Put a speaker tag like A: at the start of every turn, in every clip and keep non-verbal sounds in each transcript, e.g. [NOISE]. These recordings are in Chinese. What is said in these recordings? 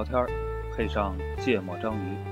A: 聊天儿，配上芥末章鱼。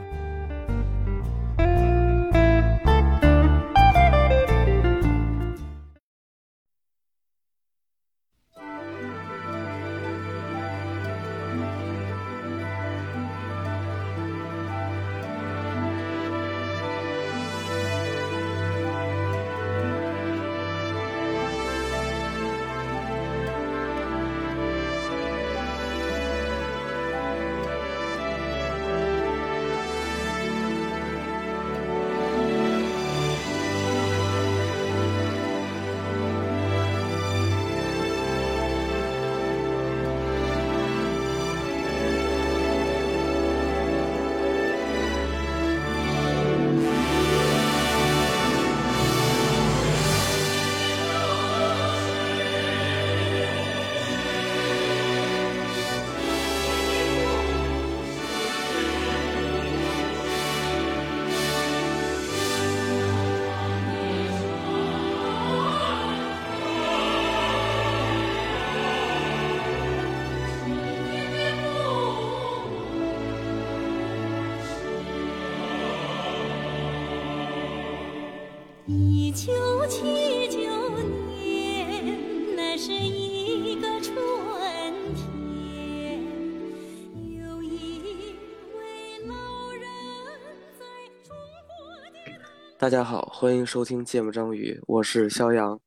B: 大家好，欢迎收听芥末章鱼，我是肖阳。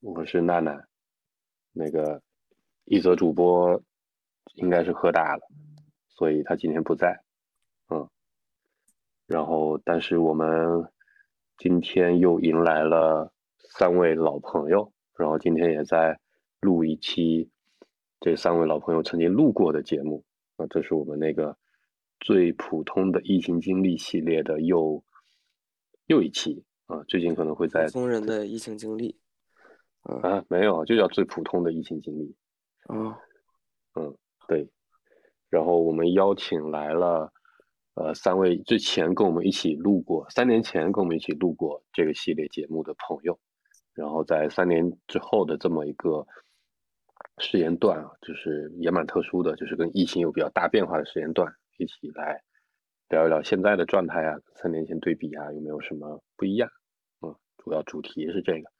C: 我是娜娜，那个一则主播应该是喝大了，所以他今天不在，嗯，然后但是我们今天又迎来了三位老朋友，然后今天也在录一期这三位老朋友曾经录过的节目，啊，这是我们那个最普通的疫情经历系列的又又一期啊，最近可能会在
B: 普通人的疫情经历。
C: 啊，没有，就叫最普通的疫情经历。
B: 啊，
C: 嗯，对。然后我们邀请来了，呃，三位之前跟我们一起录过，三年前跟我们一起录过这个系列节目的朋友。然后在三年之后的这么一个时间段啊，就是也蛮特殊的，就是跟疫情有比较大变化的时间段，一起来聊一聊现在的状态啊，三年前对比啊，有没有什么不一样？嗯，主要主题是这个。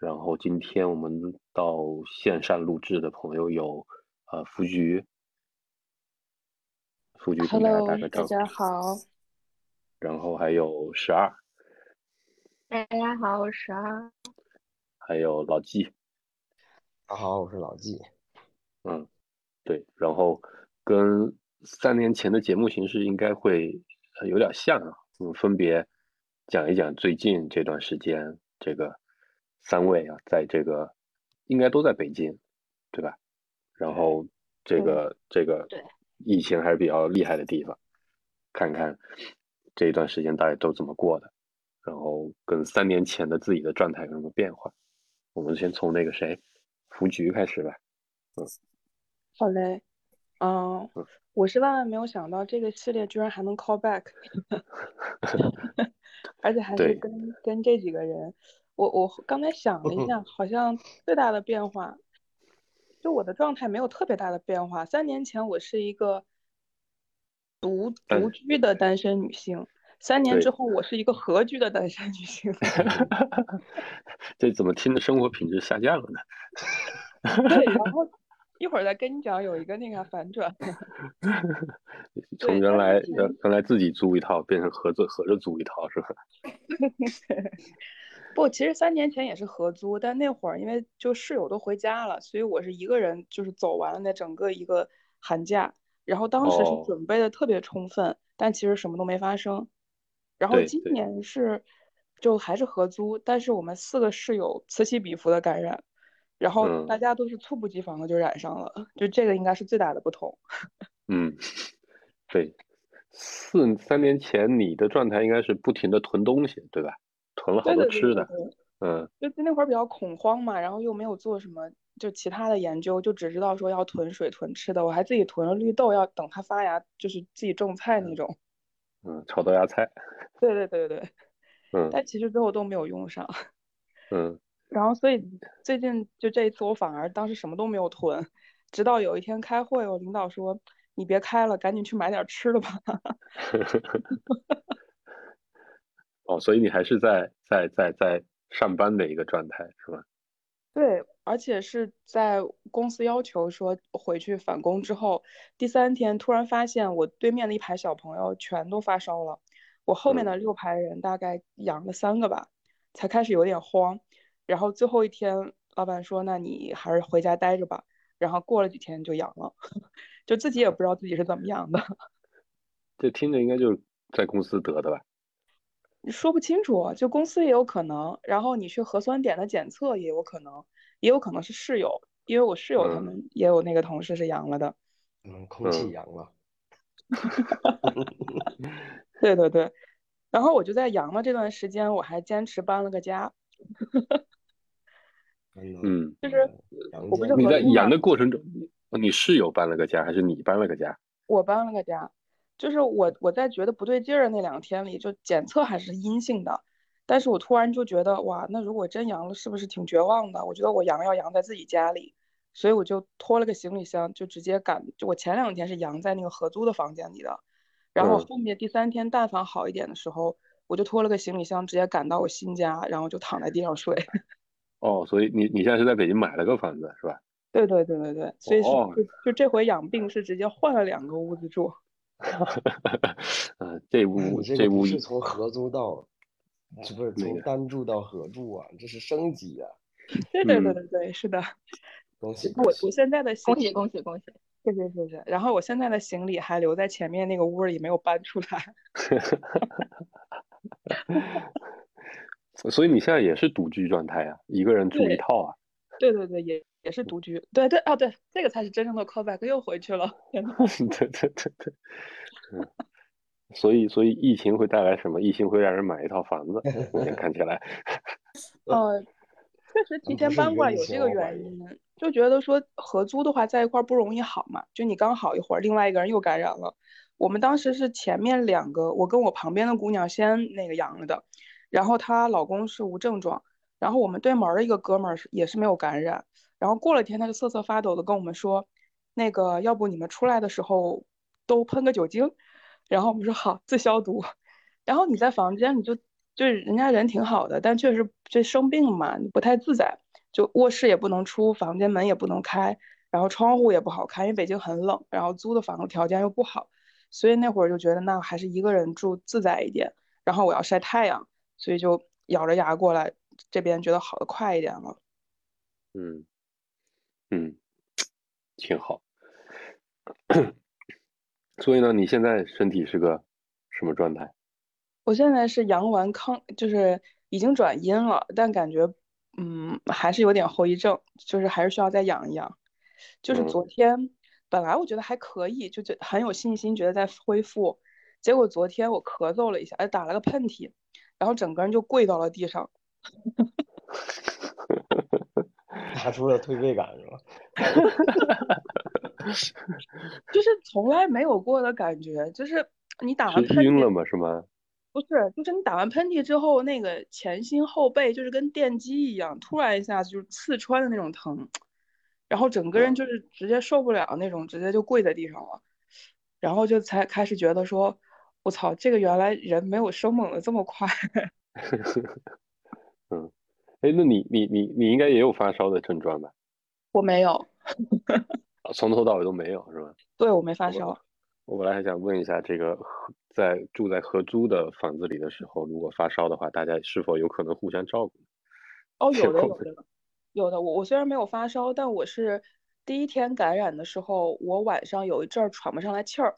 C: 然后今天我们到线上录制的朋友有，呃，福菊，福菊跟大家打个招呼。
D: 大家好。
C: 然后还有十二，
D: 大家好，我是十二。
C: 还有老纪，
E: 大家好，我是老纪。
C: 嗯，对，然后跟三年前的节目形式应该会呃有点像啊，我们分别讲一讲最近这段时间这个三位啊，在这个应该都在北京，对吧？然后这个这个疫情还是比较厉害的地方，看看这一段时间大家都怎么过的，然后跟三年前的自己的状态有什么变化。我们先从那个谁，福菊开始吧。
D: 嗯好嘞。嗯，我是万万没有想到这个系列居然还能 call back，[LAUGHS] 而且还是跟跟这几个人。我我刚才想了一下，好像最大的变化，就我的状态没有特别大的变化。三年前我是一个独独居的单身女性，三年之后我是一个合居的单身女性。[LAUGHS]
C: 这怎么听着生活品质下降了呢？[LAUGHS]
D: 对，然后一会儿再跟你讲有一个那个反转。[LAUGHS]
C: 从原来原原来自己租一套变成合作合着租一套是吧？[LAUGHS]
D: 不，其实三年前也是合租，但那会儿因为就室友都回家了，所以我是一个人就是走完了那整个一个寒假，然后当时是
C: 哦
D: 准备的特别充分，但其实什么都没发生。然后今年是就还是合租，但是我们四个室友此起彼伏的感染，然后
C: 嗯
D: 大家都是猝不及防的就染上了，就这个应该是最大的不同。[LAUGHS]
C: 嗯，[LAUGHS] 对，四三年前你的状态应该是不停的囤东西，对吧？囤了好多吃的，
D: 对对。
C: 嗯
D: 就那会儿比较恐慌嘛，然后又没有做什么就其他的研究，就只知道说要囤水囤吃的，我还自己囤了绿豆，要等它发芽，就是自己种菜那种。
C: 嗯，炒豆芽菜，[LAUGHS]
D: 对对对对对，
C: 嗯
D: 但其实最后都没有用上。
C: 嗯
D: 然后所以最近就这一次，我反而当时什么都没有囤，直到有一天开会，我领导说你别开了，赶紧去买点吃的吧。[LAUGHS]
C: 哦，所以你还是在在在在上班的一个状态是吧？
D: 对，而且是在公司要求说回去返工之后，第三天突然发现我对面的一排小朋友全都发烧了，我后面的六排人大概阳了三个吧，才开始有点慌。然后最后一天，老板说：“那你还是回家待着吧。”然后过了几天就阳了，[LAUGHS] 就自己也不知道自己是怎么阳的。[LAUGHS]
C: 这听着应该就是在公司得的吧？
D: 说不清楚，就公司也有可能，然后你去核酸点的检测也有可能，也有可能是室友，因为我室友他们也有那个同事是阳了的。
E: 嗯，空气阳了。[LAUGHS]
D: 对对对，然后我就在阳了这段时间，我还坚持搬了个家。[LAUGHS]
C: 嗯，
D: 就是我不是
C: 你在阳的过程中，你室友搬了个家，还是你搬了个家？
D: 我搬了个家。就是我我在觉得不对劲儿的那两天里，就检测还是阴性的，但是我突然就觉得哇，那如果真阳了，是不是挺绝望的？我觉得我阳要阳在自己家里，所以我就拖了个行李箱，就直接赶。就我前两天是阳在那个合租的房间里的，然后后面第三天但凡好一点的时候，我就拖了个行李箱，直接赶到我新家，然后就躺在地上睡。[LAUGHS]
C: 哦，所以你你现在是在北京买了个房子是吧？
D: 对对对对对，所以就就这回养病是直接换了两个屋子住。
C: 哈哈哈哈哈！这屋
E: 这
C: 屋
E: 是从合租到，这不是从单住到合住啊，这是升级啊！[LAUGHS]
D: 对对对对对，是的。
E: 恭喜！
D: 我我现在的
F: 恭喜恭喜恭喜！
D: 谢谢谢谢。然后我现在的行李还留在前面那个屋里，没有搬出来。[LAUGHS] [LAUGHS]
C: 所以你现在也是独居状态啊，一个人住一套啊？[LAUGHS]
D: 对对对，也也是独居。对对啊，对，这个才是真正的 callback，又回去了。[LAUGHS]
C: 对对对对。嗯，所以所以疫情会带来什么？疫情会让人买一套房子。目前看起来，
D: 呃，确实提前搬过来有这个原因，就觉得说合租的话在一块不容易好嘛。就你刚好一会儿，另外一个人又感染了。我们当时是前面两个，我跟我旁边的姑娘先那个阳了的，然后她老公是无症状，然后我们对门的一个哥们儿是也是没有感染。然后过了天，他就瑟瑟发抖的跟我们说，那个要不你们出来的时候。都喷个酒精，然后我们说好自消毒，然后你在房间你就就是人家人挺好的，但确实这生病嘛，你不太自在，就卧室也不能出，房间门也不能开，然后窗户也不好开，因为北京很冷，然后租的房子条件又不好，所以那会儿就觉得那还是一个人住自在一点，然后我要晒太阳，所以就咬着牙过来这边，觉得好的快一点了。
C: 嗯嗯，挺好。[COUGHS] 所以呢，你现在身体是个什么状态？
D: 我现在是阳完康，就是已经转阴了，但感觉嗯还是有点后遗症，就是还是需要再养一养。就是昨天本来我觉得还可以，就觉很有信心，觉得在恢复。结果昨天我咳嗽了一下，哎，打了个喷嚏，然后整个人就跪到了地上。[LAUGHS]
E: 打出了退位感是吧？[LAUGHS]
D: 就是从来没有过的感觉，就是你打完喷嚏
C: 晕了吗？是吗？
D: 不是，就是你打完喷嚏之后，那个前心后背就是跟电击一样，突然一下子就是刺穿的那种疼，然后整个人就是直接受不了那种，直接就跪在地上了，然后就才开始觉得说，我操，这个原来人没有生猛的这么快。[LAUGHS]
C: 嗯，哎，那你你你你应该也有发烧的症状吧？
D: 我没有。
C: 从头到尾都没有是吧？
D: 对，我没发烧。
C: 我本来还想问一下，这个在住在合租的房子里的时候，如果发烧的话，大家是否有可能互相照顾？
D: 哦，有的，有的，有的。我我虽然没有发烧，但我是第一天感染的时候，我晚上有一阵儿喘不上来气儿，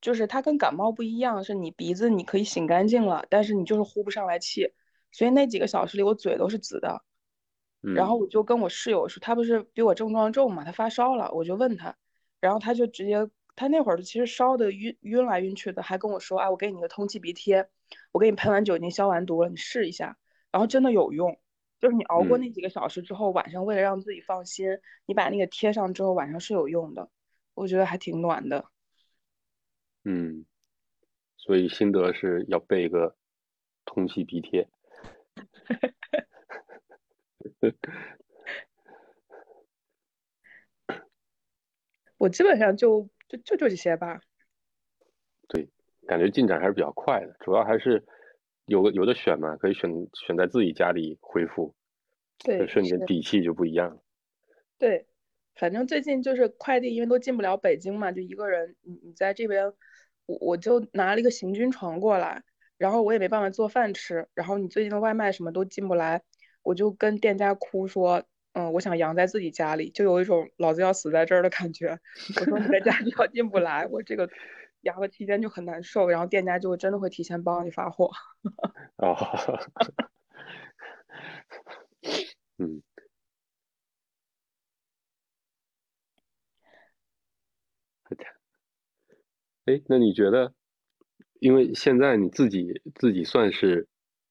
D: 就是它跟感冒不一样，是你鼻子你可以擤干净了，但是你就是呼不上来气，所以那几个小时里我嘴都是紫的。然后我就跟我室友说，他不是比我症状重嘛，他发烧了，我就问他，然后他就直接，他那会儿其实烧的晕晕来晕去的，还跟我说，哎，我给你个通气鼻贴，我给你喷完酒精消完毒了，你试一下，然后真的有用，就是你熬过那几个小时之后，晚上为了让自己放心，你把那个贴上之后，晚上是有用的，我觉得还挺暖的。
C: 嗯，所以心得是要备一个通气鼻贴。[LAUGHS]
D: 我基本上就就就就这些吧。
C: 对，感觉进展还是比较快的，主要还是有个有的选嘛，可以选选在自己家里恢复，
D: 对，
C: 瞬间
D: 是
C: 底气就不一样。
D: 对，反正最近就是快递，因为都进不了北京嘛，就一个人，你你在这边，我我就拿了一个行军床过来，然后我也没办法做饭吃，然后你最近的外卖什么都进不来，我就跟店家哭说，嗯，我想养在自己家里，就有一种老子要死在这儿的感觉。我说你在家里要进不来，我这个养的期间就很难受，然后店家就真的会提前帮你发货。
C: 哦，[LAUGHS] 嗯，哎，那你觉得，因为现在你自己自己算是，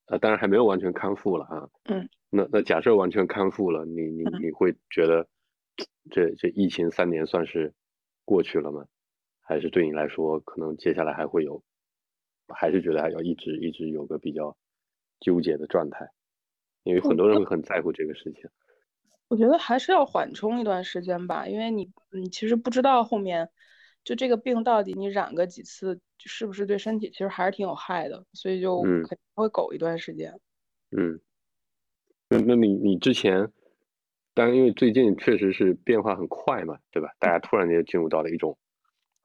C: 呃，当然还没有完全康复了啊。
D: 嗯。
C: 那那假设完全康复了，你你
D: 嗯
C: 你会觉得，这这疫情三年算是过去了吗？还是对你来说，可能接下来还会有，还是觉得还要一直一直有个比较纠结的状态？因为很多人会很在乎这个事情。
D: 我觉得还是要缓冲一段时间吧，因为你你其实不知道后面就这个病到底你染个几次，是不是对身体其实还是挺有害的，所以就
C: 嗯
D: 肯定会苟一段时间。
C: 嗯，那那你你之前，当然因为最近确实是变化很快嘛，对吧？大家突然间进入到了一种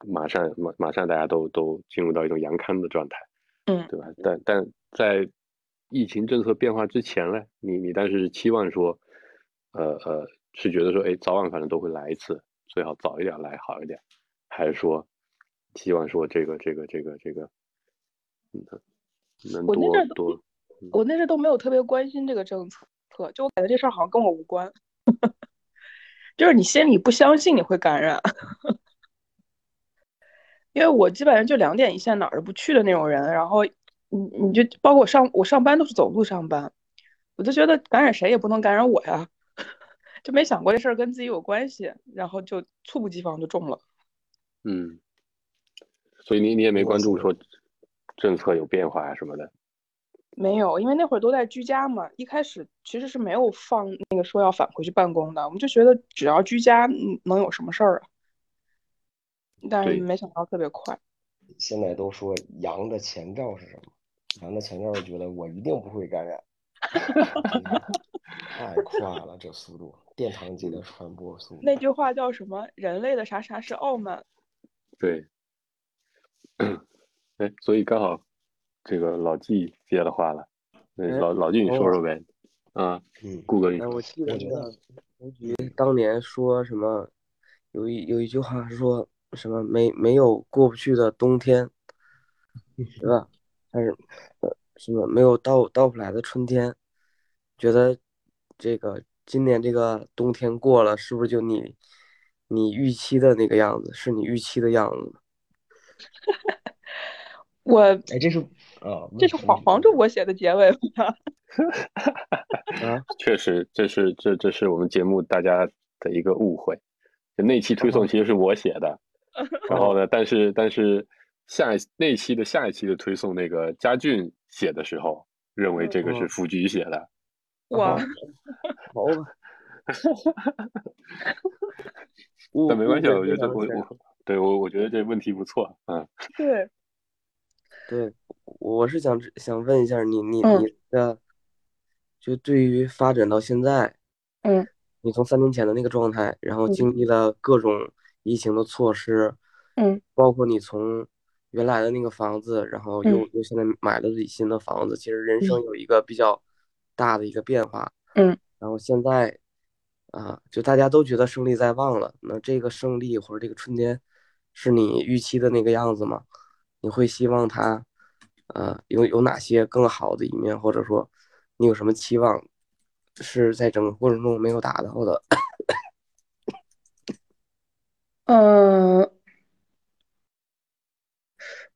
C: 马上马马上大家都都进入到一种阳康的状态，
D: 嗯
C: 对吧？但但在疫情政策变化之前呢，你你当时是期望说，呃呃，是觉得说，哎，早晚反正都会来一次，最好早一点来好一点，还是说希望说这个这个这个这个，嗯，能多
D: 我那阵儿都
C: 多，
D: 我那阵都没有特别关心这个政策，就我感觉这事儿好像跟我无关，[LAUGHS] 就是你心里不相信你会感染，因为我基本上就两点一线哪儿都不去的那种人，然后你你就包括我上我上班都是走路上班，我就觉得感染谁也不能感染我呀，[LAUGHS] 就没想过这事儿跟自己有关系，然后就猝不及防就中了。
C: 嗯，所以你你也没关注说政策有变化啊什么的。
D: 没有，因为那会儿都在居家嘛，一开始其实是没有放那个说要返回去办公的，我们就觉得只要居家，嗯，能有什么事儿啊？但是没想到特别快。
E: 现在都说羊的前兆是什么？羊的前兆是觉得我一定不会感染，[LAUGHS] 太快了，这速度，殿堂级的传播速度。
D: 那句话叫什么？人类的啥啥是傲慢。
C: 对，[COUGHS] 哎，所以刚好这个老纪接了话了，那
B: 哎
C: 老老纪你说说呗，啊，
E: 嗯，
C: 顾哥你
B: 哎，我记得
E: 我觉得
B: 那个当年说什么，有一有一句话是说什么没没有过不去的冬天，[LAUGHS] 对吧？还是呃什么没有到到不来的春天？觉得这个今年这个冬天过了，是不是就你你预期的那个样子？是你预期的样子吗？[LAUGHS]
D: 我
E: 哎，这是啊，
D: 这是黄黄主播写的结尾吗？[LAUGHS]
B: 啊，
C: 确实这是这这是我们节目大家的一个误会，就那期推送其实是我写的，[LAUGHS] 然后呢，但是但是下一那期的下一期的推送那个佳俊写的时候，认为这个是
B: 嗯
C: 福局写的，
D: 哇，[LAUGHS] [LAUGHS]
B: 好
C: 但没关系，我觉得我我对我我觉得这问题不错，嗯。
D: 对，
B: 对，我是想知想问一下你，你
D: 嗯
B: 你的，就对于发展到现在，
D: 嗯，
B: 你从三年前的那个状态，然后
D: 嗯。
B: 经历了各种疫情的措施，
D: 嗯，
B: 包括你从原来的那个房子，然后又
D: 嗯。
B: 又现在买了自己新的房子，其实人生有一个比较大的一个变化，
D: 嗯，
B: 然后现在，啊，就大家都觉得胜利在望了，那这个胜利或者这个春天，是你预期的那个样子吗？你会希望它，呃，有有哪些更好的一面，或者说你有什么期望，是在整个过程中没有达到的？
D: 嗯，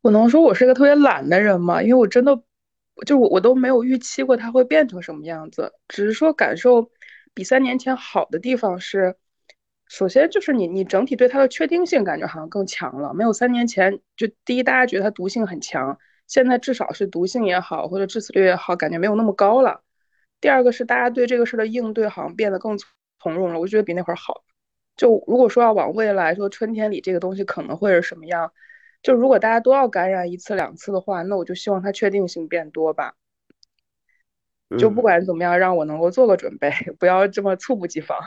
D: 我能说我是个特别懒的人吗？因为我真的，就我我都没有预期过它会变成什么样子，只是说感受比三年前好的地方是，首先就是你你整体对它的确定性感觉好像更强了，没有三年前就第一大家觉得它毒性很强，现在至少是毒性也好或者致死率也好，感觉没有那么高了。第二个是大家对这个事的应对好像变得更从容了，我觉得比那会儿好。就如果说要往未来说，春天里这个东西可能会是什么样？就如果大家都要感染一次两次的话，那我就希望它确定性变多吧。就不
B: 嗯
D: 管怎么样，让我能够做个准备，[LAUGHS] 不要这么猝不及防。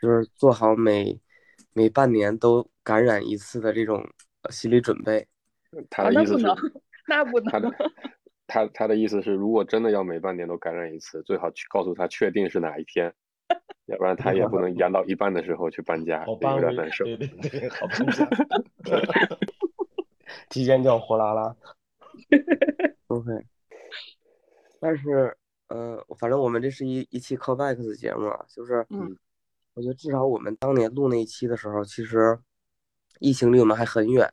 B: 就是做好每每半年都感染一次的这种呃心理准备。
D: 啊，[LAUGHS]
C: 他的意思是，
D: 那不能，那不能。
C: 他的他他的意思是，如果真的要每半年都感染一次，最好去告诉他确定是哪一天，[LAUGHS] 要不然他也不能延到一半的时候去搬家，有点难受。
E: 对对对，[LAUGHS] 好搬家。[LAUGHS] 提前叫货拉拉。
B: OK，但是呃，反正我们这是一一期 callback 的节目啊，就是
D: 嗯
B: 我觉得至少我们当年录那一期的时候，其实疫情离我们还很远，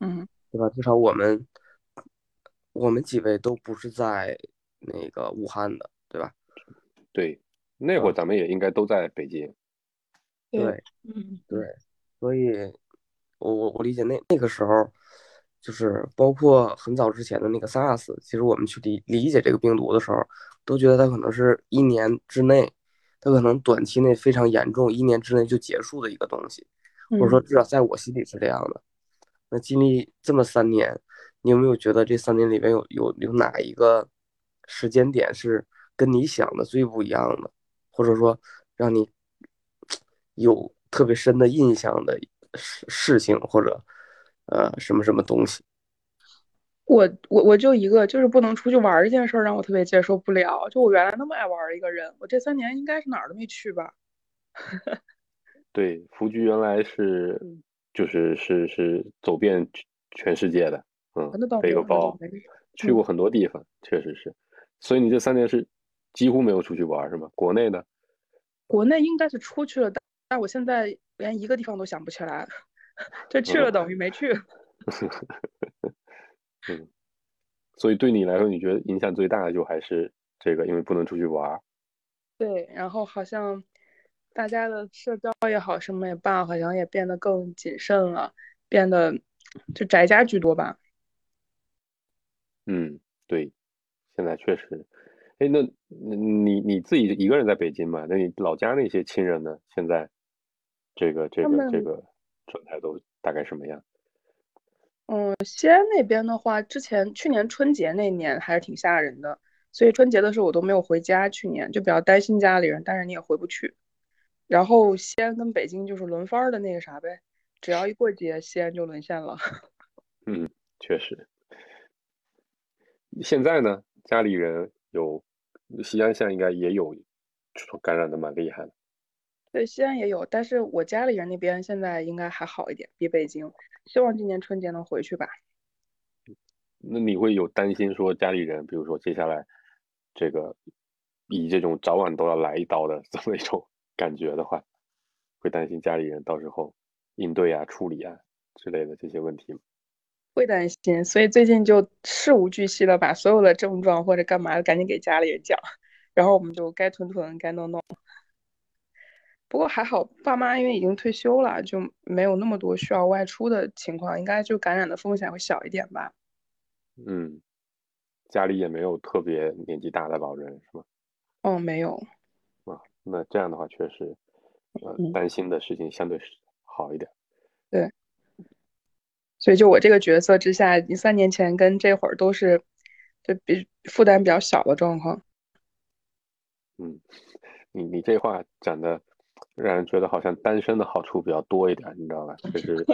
D: 嗯
B: 对吧？至少我们我们几位都不是在那个武汉的，对吧？
C: 对，那会儿
B: 嗯
C: 咱们也应该都在北京。
B: 对
D: 嗯
B: 对，所以我我我理解那那个时候，就是包括很早之前的那个 SARS，其实我们去理理解这个病毒的时候，都觉得它可能是一年之内，它可能短期内非常严重，一年之内就结束的一个东西，或者说
D: 嗯
B: 至少在我心里是这样的。那经历这么三年，你有没有觉得这三年里面有有有哪一个时间点是跟你想的最不一样的，或者说让你有特别深的印象的事事情，或者呃什么什么东西？
D: 我我我就一个，就是不能出去玩儿这件事儿让我特别接受不了。就我原来那么爱玩一个人，我这三年应该是哪儿都没去吧？[LAUGHS]
C: 对，福居原来是就是是是走遍全全世界的，嗯背个包。去过很多地方，确实是。所以你这三年是几乎没有出去玩是吗？国内的？
D: 国内应该是出去了，但但我现在连一个地方都想不起来，就去了等于没去。[LAUGHS]
C: 嗯，所以对你来说，你觉得影响最大的就还是这个，因为不能出去玩。
D: 对，然后好像大家的社交也好，什么也罢，好像也变得更谨慎了，变得就宅家居多吧。
C: 嗯，对，现在确实。哎，那你你自己一个人在北京嘛？那你老家那些亲人呢？现在这个这个这个状态都大概什么样？
D: 嗯，西安那边的话，之前去年春节那年还是挺吓人的，所以春节的时候我都没有回家，去年就比较担心家里人，但是你也回不去。然后西安跟北京就是轮番儿的那个啥呗，只要一过节，西安就沦陷了。[LAUGHS]
C: 嗯，确实。现在呢，家里人有西安现在应该也有感染的蛮厉害的。
D: 对，西安也有，但是我家里人那边现在应该还好一点，比北京。希望今年春节能回去吧。
C: 那你会有担心说家里人，比如说接下来这个以这种早晚都要来一刀的 [LAUGHS] 这么一种感觉的话，会担心家里人到时候应对啊、处理啊之类的这些问题吗？
D: 会担心，所以最近就事无巨细的把所有的症状或者干嘛的赶紧给家里人讲，然后我们就该囤囤，该弄弄。不过还好，爸妈因为已经退休了，就没有那么多需要外出的情况，应该就感染的风险会小一点吧。
C: 嗯，家里也没有特别年纪大的老人是吗？
D: 哦，没有。
C: 啊，那这样的话确实，呃，
D: 嗯
C: 担心的事情相对是好一点。
D: 对，所以就我这个角色之下，你三年前跟这会儿都是就比负担比较小的状况。
C: 嗯，你你这话讲的让人觉得好像单身的好处比较多一点，你知道吧？就是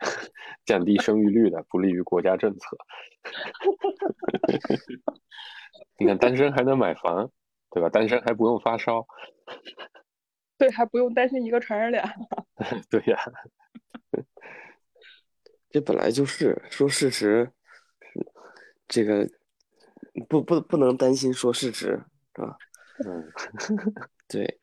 C: [LAUGHS] 降低生育率的，不利于国家政策。[LAUGHS] 你看单身还能买房，对吧？单身还不用发烧，
D: 对，还不用担心一个传染俩。[LAUGHS]
C: 对呀，
B: 这本来就是说事实，这个不不不能担心说事实，是吧？[LAUGHS]
C: 嗯
B: 对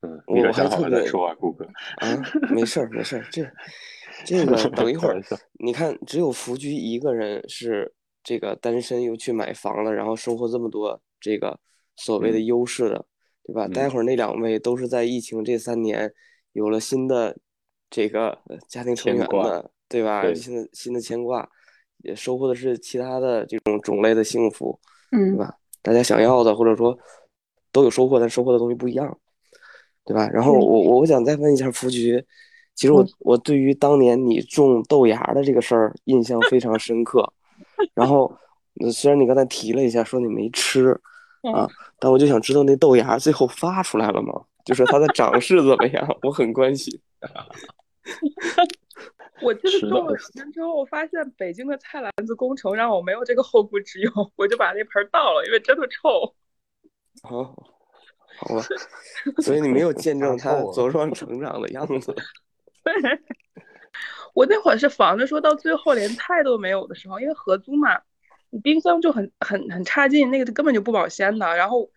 C: 嗯，
B: 我我还特别
C: 说啊，顾哥。
B: 啊，没事儿没事儿，这 [LAUGHS] 这个 [LAUGHS] 等一会儿你看只有福居一个人是这个单身又去买房了，然后收获这么多这个所谓的
C: 嗯
B: 优势的，对吧？待
C: 嗯
B: 会儿那两位都是在疫情这三年有了新的这个呃家庭成员的，对吧？
C: 对
B: 新的新的牵挂，也收获的是其他的这种种类的幸福，嗯对
D: 嗯
B: 吧？大家想要的或者说都有收获，但收获的东西不一样。对吧？然后我我我想再问一下福菊，其实我我对于当年你种豆芽的这个事儿印象非常深刻。[LAUGHS] 然后呃虽然你刚才提了一下说你没吃啊，但我就想知道那豆芽最后发出来了吗？就是它的长势怎么样？我很关心。[LAUGHS]
D: 我就是
C: 是的
D: 种了两天之后，我发现北京的菜篮子工程让我没有这个后顾之忧，我就把那盆儿倒了，因为真的臭。
B: 哦，好吧，所以你没有见证
E: 他
B: 茁壮成长的样子。[LAUGHS]
D: 我那会儿是防着说到最后连菜都没有的时候，因为合租嘛，你冰箱就很很很差劲，那个根本就不保鲜的。然后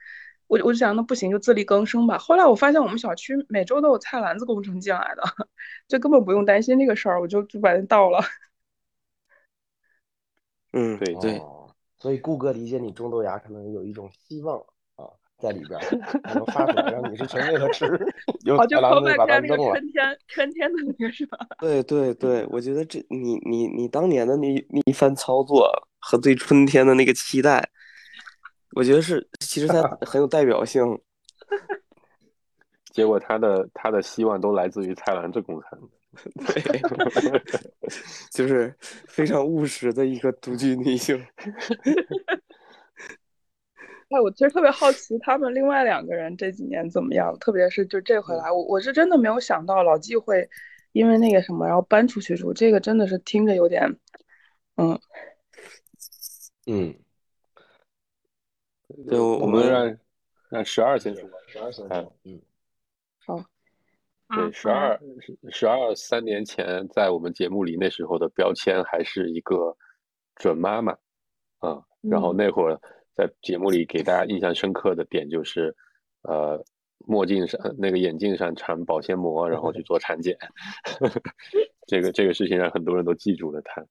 D: 我我就想那不行就自力更生吧。后来我发现我们小区每周都有菜篮子工程进来的，[LAUGHS] 就根本不用担心这个事儿，我就就把它倒了。[LAUGHS]
B: 嗯，
C: 对
B: 对，
E: 哦，所以顾哥理解你种豆芽可能有一种希望啊在里边儿，可能发出来让你是全为了吃，[LAUGHS] 有
D: 哦，就
E: 菜篮子把它
D: 在那个
E: 扔了。
D: 春天春天的那个是吧？
B: 对对对，我觉得这你你你当年的那那一番操作和对春天的那个期待，我觉得是其实他 [LAUGHS] 很有代表性。
C: 结果他的他的希望都来自于菜篮子工程。
B: 对，[LAUGHS] 就是非常务实的一个独居女性。[LAUGHS]
D: 哎，我其实特别好奇他们另外两个人这几年怎么样，特别是就这回来，我我是真的没有想到老纪会因为那个什么然后搬出去住，这个真的是听着有点，嗯，
E: 嗯，
B: 对，我
C: 我
B: 们
C: 们让让十二先说。
E: 十二先
C: 哎
E: 说，嗯，
D: 好，
C: 对，十二十二三年前在我们节目里那时候的标签还是一个准妈妈啊，然后那会儿在节目里给大家印象深刻的点就是，呃，墨镜上那个眼镜上缠保鲜膜，然后去做产检 [LAUGHS] [LAUGHS] 这个这个事情让很多人都记住了他。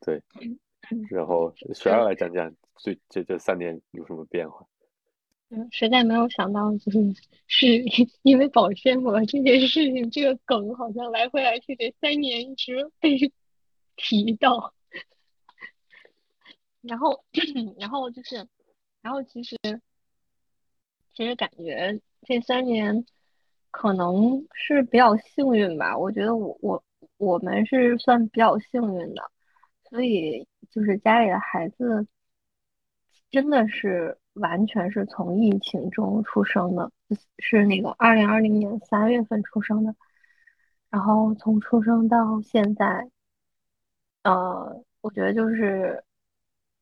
C: 对，然后十二来讲讲最这这三年有什么变化？
F: 嗯，实在没有想到，就是 [LAUGHS] 是因为保鲜膜这件事情，这个梗好像来回来去这三年一直被 [LAUGHS] 提到。然后，然后就是，然后其实，其实感觉这三年可能是比较幸运吧。我觉得我我我们是算比较幸运的，所以就是家里的孩子真的是完全是从疫情中出生的，是那个二零二零年三月份出生的，然后从出生到现在，呃，我觉得就是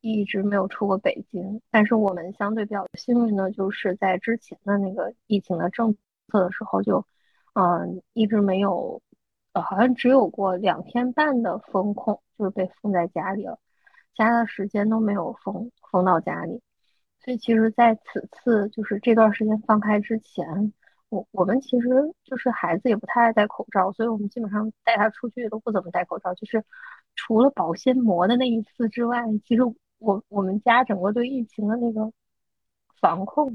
F: 一直没有出过北京，但是我们相对比较幸运的就是在之前的那个疫情的政策的时候就，嗯、一直没有，好像只有过两天半的封控，就是被封在家里了。其他的时间都没有封封到家里，所以其实在此次就是这段时间放开之前，我我们其实就是孩子也不太爱戴口罩，所以我们基本上带他出去都不怎么戴口罩，就是除了保鲜膜的那一次之外，其实我我们家整个对疫情的那个防控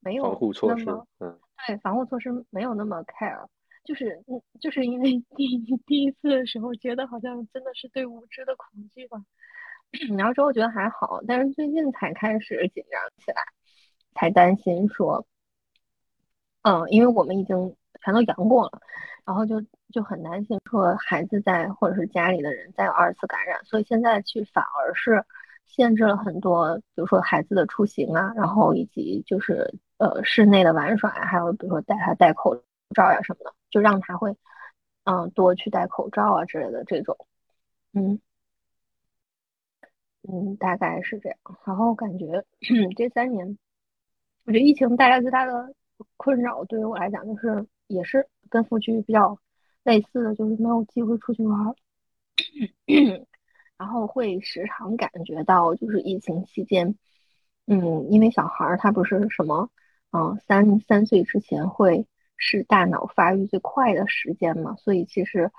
F: 没有
C: 防护措施嗯，
F: 对防护措施没有那么 care，就是嗯，就是因为 [LAUGHS] 第一第一次的时候觉得好像真的是对无知的恐惧吧。然后之后觉得还好，但是最近才开始紧张起来，才担心说，嗯，因为我们已经全都阳过了，然后就就很担心说孩子在或者是家里的人再有二次感染，所以现在去反而是限制了很多，比如说孩子的出行啊，然后以及就是呃室内的玩耍呀，还有比如说带他戴口罩呀什么的，就让他会嗯多去戴口罩啊之类的这种，嗯。嗯，大概是这样。然后感觉 [CLEARS THROAT] 这三年，我觉得疫情带来最大的困扰，对于我来讲，就是也是跟复居比较类似的，就是没有机会出去玩儿。[CLEARS THROAT] 然后会时常感觉到，就是疫情期间，嗯，因为小孩儿他不是什么，嗯，三三岁之前会是大脑发育最快的时间嘛，所以其实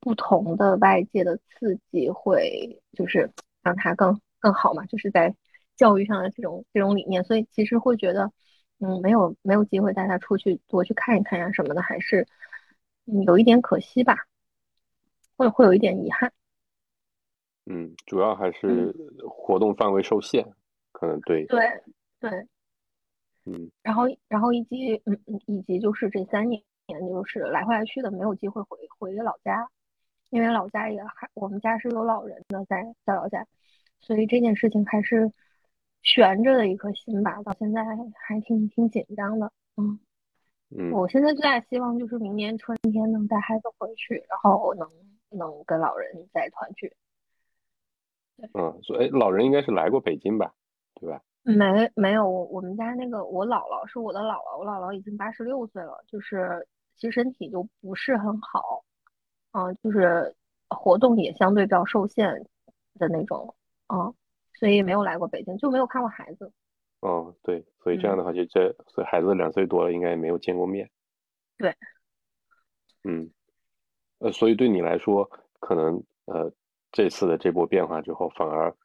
F: 不同的外界的刺激会就是让他更更好嘛，就是在教育上的这种这种理念，所以其实会觉得，嗯，没有没有机会带他出去多去看一看呀什么的，还是嗯有一点可惜吧，会会有一点遗憾。
C: 嗯，主要还是活动范围受限，可能对，
F: 对对，
C: 嗯。
F: 然后然后以及嗯嗯以及就是这三年就是来回来去的没有机会回回老家，因为老家也还我们家是有老人的在在老家，所以这件事情还是悬着的一颗心吧，到现在还挺挺紧张的。嗯，
C: 嗯
F: 我现在最大希望就是明年春天能带孩子回去，然后能能跟老人再团聚。
C: 嗯，所以哎老人应该是来过北京吧，对吧？
F: 没没有，我我们家那个我姥姥是我的姥姥，我姥姥已经八十六岁了，就是其实身体就不是很好，嗯、就是活动也相对比较受限的那种，嗯，所以没有来过北京，就没有看过孩子。
C: 嗯，对，所以这样
F: 嗯
C: 的话，就这，所以孩子两岁多了，应该也没有见过面。
F: 对，
C: 嗯，呃，所以对你来说，可能呃这次的这波变化之后，反而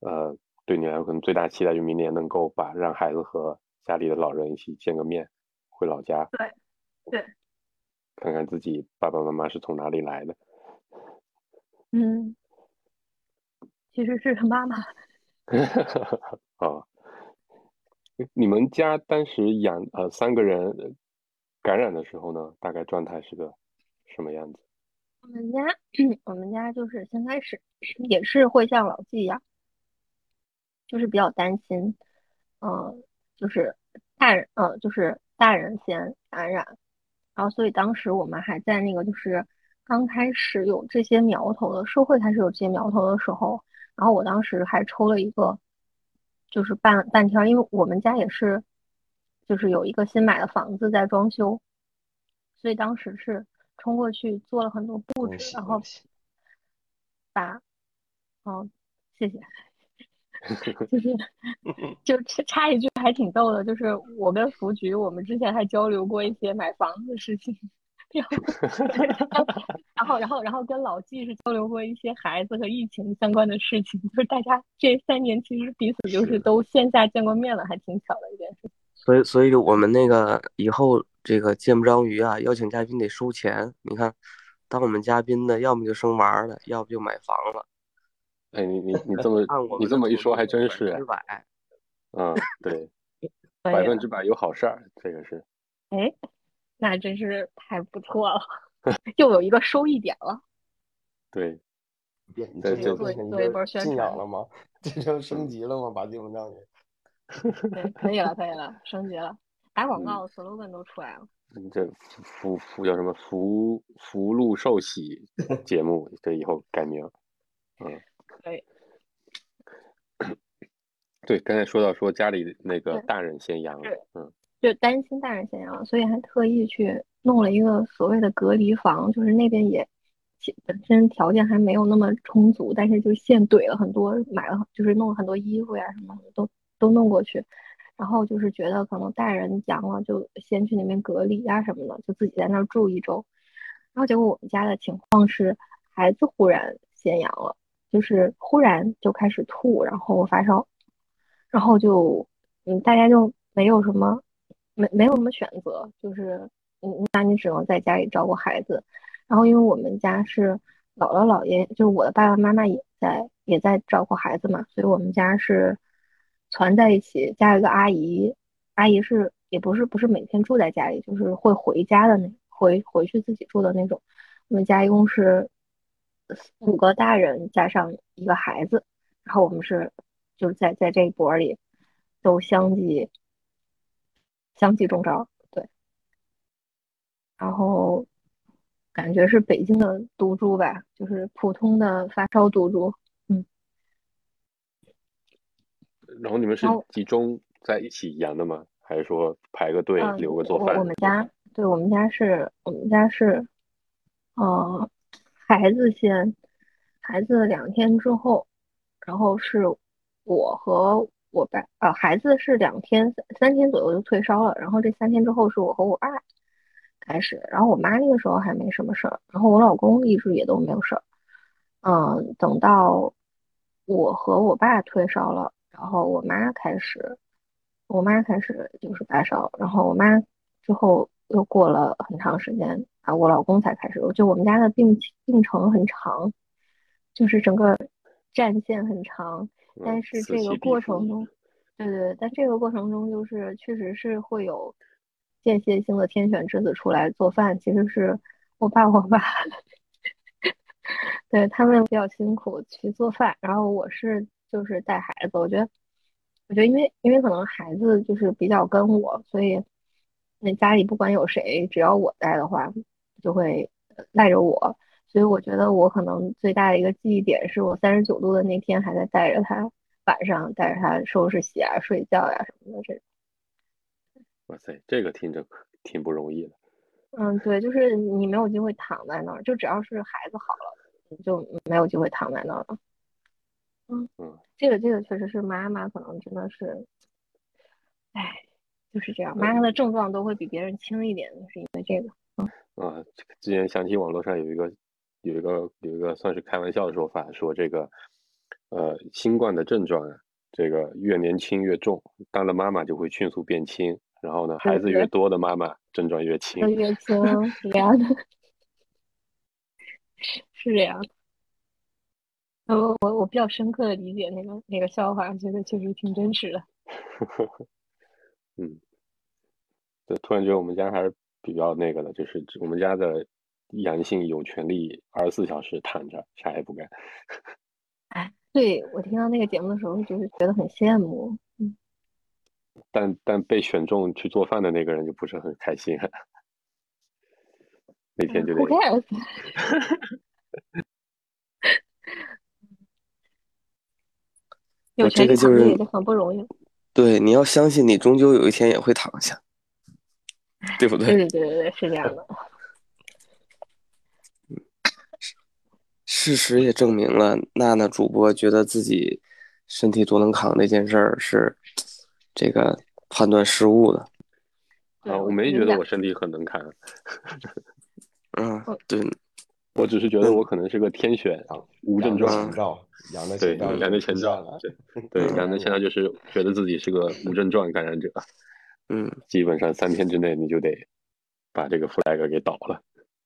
C: 呃对你来说，可能最大期待就明年能够把让孩子和家里的老人一起见个面，回老家，
F: 对，对，
C: 看看自己爸爸妈妈是从哪里来的。
F: 嗯，其实是他妈妈。[LAUGHS]
C: 啊，你们家当时养呃三个人呃感染的时候呢，大概状态是个什么样子？
F: 我们家我们家就是先开始也是会像老纪一样，就是比较担心，嗯、就是大人，嗯、就是大人先感染，然后所以当时我们还在那个就是刚开始有这些苗头的社会开始有这些苗头的时候，然后我当时还抽了一个，就是半半天儿，因为我们家也是，就是有一个新买的房子在装修，所以当时是冲过去做了很多布置，然后！把，嗯，谢谢。[LAUGHS] 就是 [LAUGHS] 就插插一句还挺逗的，就是我跟福局，我们之前还交流过一些买房子的事情，然后然后 [LAUGHS] 然后然后跟老纪是交流过一些孩子和疫情相关的事情，就是大家这三年其实彼此就是都线下见过面了，还挺巧的一件事。
B: 所以，所以我们那个以后这个见不着鱼啊，邀请嘉宾得收钱。你看，当我们嘉宾的，要么就生娃儿了，要不就买房了。
C: 哎，你你你这么你这么一说，还真是
B: 百分之，百。
C: 嗯，对，[LAUGHS] 百分之百有好事儿，这个是。
F: 哎，那真是太不错了，[LAUGHS] 又有一个收益点了。
C: 对，
E: 这个变成
F: 做一波宣传
E: 仰了吗？这就升级了吗？把芥末章给。[LAUGHS]
F: 对，可以了，可以了，升级了，打广
C: 嗯
F: 告 slogan 都出来了。
C: 嗯这福福叫什么福福禄寿喜节目，这以后改名。嗯，
F: 可以。[COUGHS]
C: 对，刚才说到说家里那个大人先阳了，嗯。
F: 就担心大人先阳，所以还特意去弄了一个所谓的隔离房，就是那边也本身条件还没有那么充足，但是就现怼了很多，买了就是弄了很多衣服呀什么的都都弄过去，然后就是觉得可能大人阳了就先去那边隔离呀什么的，就自己在那儿住一周，然后结果我们家的情况是孩子忽然先阳了，就是忽然就开始吐，然后发烧，然后就嗯大家就没有什么。没没有什么选择，就是嗯，那你只能在家里照顾孩子。然后因为我们家是姥姥姥爷，就是我的爸爸妈妈也在也在照顾孩子嘛，所以我们家是攒在一起，加一个阿姨，阿姨是也不是不是每天住在家里，就是会回家的那回回去自己住的那种。我们家一共是五个大人加上一个孩子，然后我们是就是在在这一波里都相继。相继中招，对，然后感觉是北京的毒株吧，就是普通的发烧毒株，嗯，
C: 然后你们是集中在一起阳的吗？还是说排个队
F: 嗯，
C: 留个做饭？
F: 我们家，对我们家是，我们家是，呃，孩子先，孩子两天之后，然后是我和我爸，呃，孩子是两天三三天左右就退烧了，然后这三天之后是我和我爸开始，然后我妈那个时候还没什么事儿，然后我老公一直也都没有事儿，嗯，等到我和我爸退烧了，然后我妈开始，我妈开始就是发烧，然后我妈之后又过了很长时间啊，我老公才开始，就我们家的病病程很长，就是整个战线很长。但
C: 嗯，
F: 是这个过程中，对对，但这个过程中就是确实是会有间歇性的天选之子出来做饭，其实是我爸我妈，[LAUGHS] 对他们比较辛苦去做饭，然后我是就是带孩子，我觉得我觉得因为因为可能孩子就是比较跟我，所以那家里不管有谁，只要我在的话，就会赖着我，所以我觉得我可能最大的一个记忆点是我三十九度的那天还在带着他。晚上带着他收拾洗啊、睡觉呀、什么的，这
C: 哇塞，这个听着挺不容易的。
F: 嗯，对，就是你没有机会躺在那儿，就只要是孩子好了，你就没有机会躺在那儿了。嗯
C: 嗯，
F: 这个这个确实是妈妈可能真的是，哎，就是这样，妈妈的症状都会比别人轻一点，是因为这个。嗯
C: 啊，之前想起网络上有一个有一个有一个算是开玩笑的说法，说这个。呃，新冠的症状啊，这个越年轻越重，当了妈妈就会迅速变轻，然后呢，孩子越多的妈妈症状越轻，
F: 越 [LAUGHS] 轻是这样的，是这样的。[LAUGHS] 我我我比较深刻的理解那个那个笑话，觉得确实挺真实的。[LAUGHS]
C: 嗯，对，突然觉得我们家还是比较那个的，就是我们家的阳性有权利二十四小时躺着，啥也不干。[LAUGHS]
F: 哎。对我听到那个节目的时候，就是觉得很羡慕，嗯，
C: 但但被选中去做饭的那个人就不是很开心，那天就得。[LAUGHS]
F: 有
B: 这个就是
F: 也很不容易。
B: 对，你要相信，你终究有一天也会躺下，对不对？
F: 对对对对对，是这样的。
B: 事实也证明了，娜娜主播觉得自己身体多能扛这件事儿是这个判断失误的。
C: 啊，我没觉得我身体很能扛。
B: 嗯，对，
C: 我只是觉得我可能是个天选啊，无症状。
E: 阳的
C: 对，
E: 阳的
C: 前兆，对，阳的前兆就是觉得自己是个无症状感染者。
B: 嗯，
C: 基本上三天之内你就得把这个 flag 给倒了。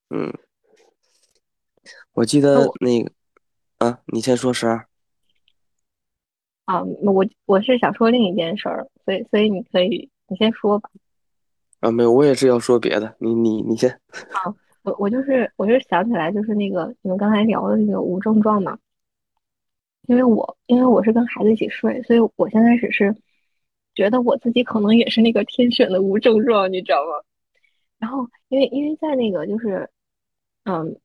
B: 嗯。我记得那个啊，你先说十二。
F: 啊，我我是想说另一件事儿，所以所以你可以你先说吧。
B: 啊，没有，我也是要说别的。你你你先。
F: 啊，我我就是我就是想起来就是那个你们刚才聊的那个无症状嘛，因为我因为我是跟孩子一起睡，所以我现在只是觉得我自己可能也是那个天选的无症状，你知道吗？然后因为因为在那个就是嗯。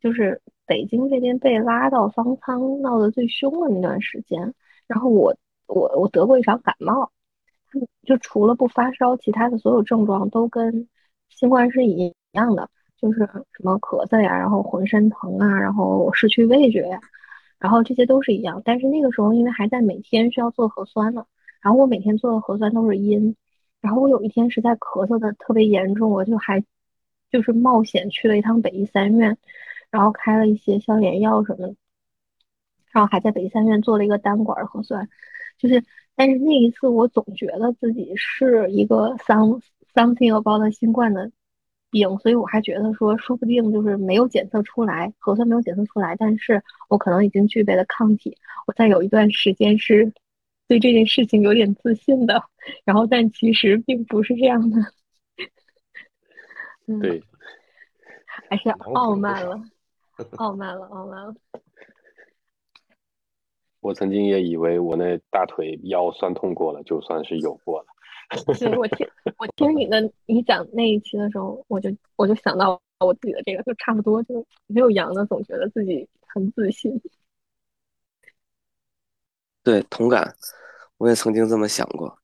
F: 就是北京这边被拉到方舱闹得最凶的那段时间，然后我我我得过一场感冒，就除了不发烧，其他的所有症状都跟新冠是一样的，就是什么咳嗽呀，然后浑身疼啊，然后失去味觉呀，然后这些都是一样。但是那个时候因为还在每天需要做核酸呢，然后我每天做的核酸都是阴，然后我有一天实在咳嗽的特别严重，我就还就是冒险去了一趟北医三院。然后开了一些消炎药什么的，然后还在北医三院做了一个单管核酸，就是，但是那一次我总觉得自己是一个 some something about 新冠的病，所以我还觉得说，说不定就是没有检测出来，核酸没有检测出来，但是我可能已经具备了抗体，我在有一段时间是对这件事情有点自信的，然后但其实并不是这样的，
C: 对，
F: 还是傲慢了。[LAUGHS] 傲慢了，傲慢了。
C: 我曾经也以为我那大腿腰酸痛过了，就算是有过了。
F: 对我听 [LAUGHS] 我听你的你讲那一期的时候，我就我就想到我自己的这个，就差不多，就没有阳的，总觉得自己很自信。
B: 对，同感，我也曾经这么想过。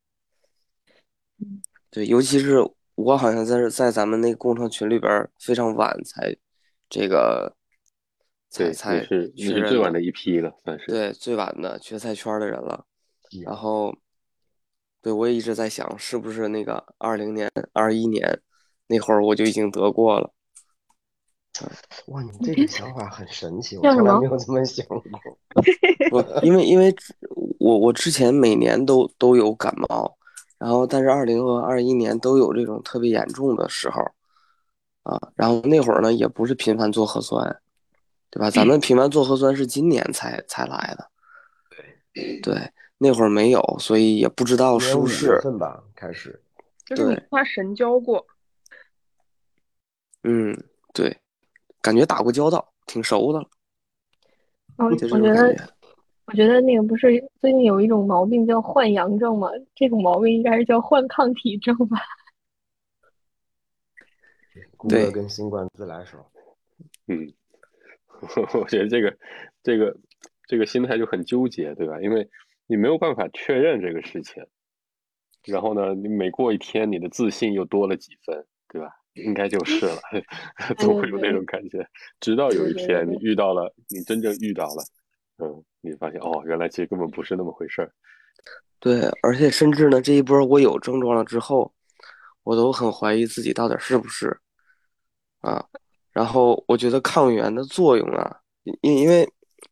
B: 对，尤其是我好像在在咱们那个工程群里边非常晚才这个。
C: 对，
B: 才
C: 是你是最晚的一批了，算是
B: 对最晚的决赛圈的人了。然后，对我也一直在想，是不是那个二零年、二一年那会儿我就已经得过了。
E: 哇，你这个想法很神奇，[LAUGHS] 我从来没有这么想过。[LAUGHS]
B: 不，因为因为我我之前每年都都有感冒，然后但是二零和二一年都有这种特别严重的时候啊，然后那会儿呢也不是频繁做核酸。对吧？咱们频繁做核酸是今年才才来的，
E: 对
B: 对，那会儿没有，所以也不知道是不是。
E: 份吧开始。
D: 就是你神交过，
B: 嗯，对，感觉打过交道，挺熟的
F: 我觉得，我觉得那个不是最近有一种毛病叫换阳症吗？这种毛病应该是叫换抗体症吧？
B: 对
E: 跟新冠自来熟。
C: 嗯，[LAUGHS] 我觉得这个这个这个心态就很纠结，对吧？因为你没有办法确认这个事情，然后呢，你每过一天，你的自信又多了几分，对吧？应该就是了，[LAUGHS] 总会有那种感觉。直到有一天你遇到了，你真正遇到了，嗯，你发现哦，原来其实根本不是那么回事儿。
B: 对，而且甚至呢，这一波我有症状了之后，我都很怀疑自己到底是不是啊。然后我觉得抗原的作用啊，因因为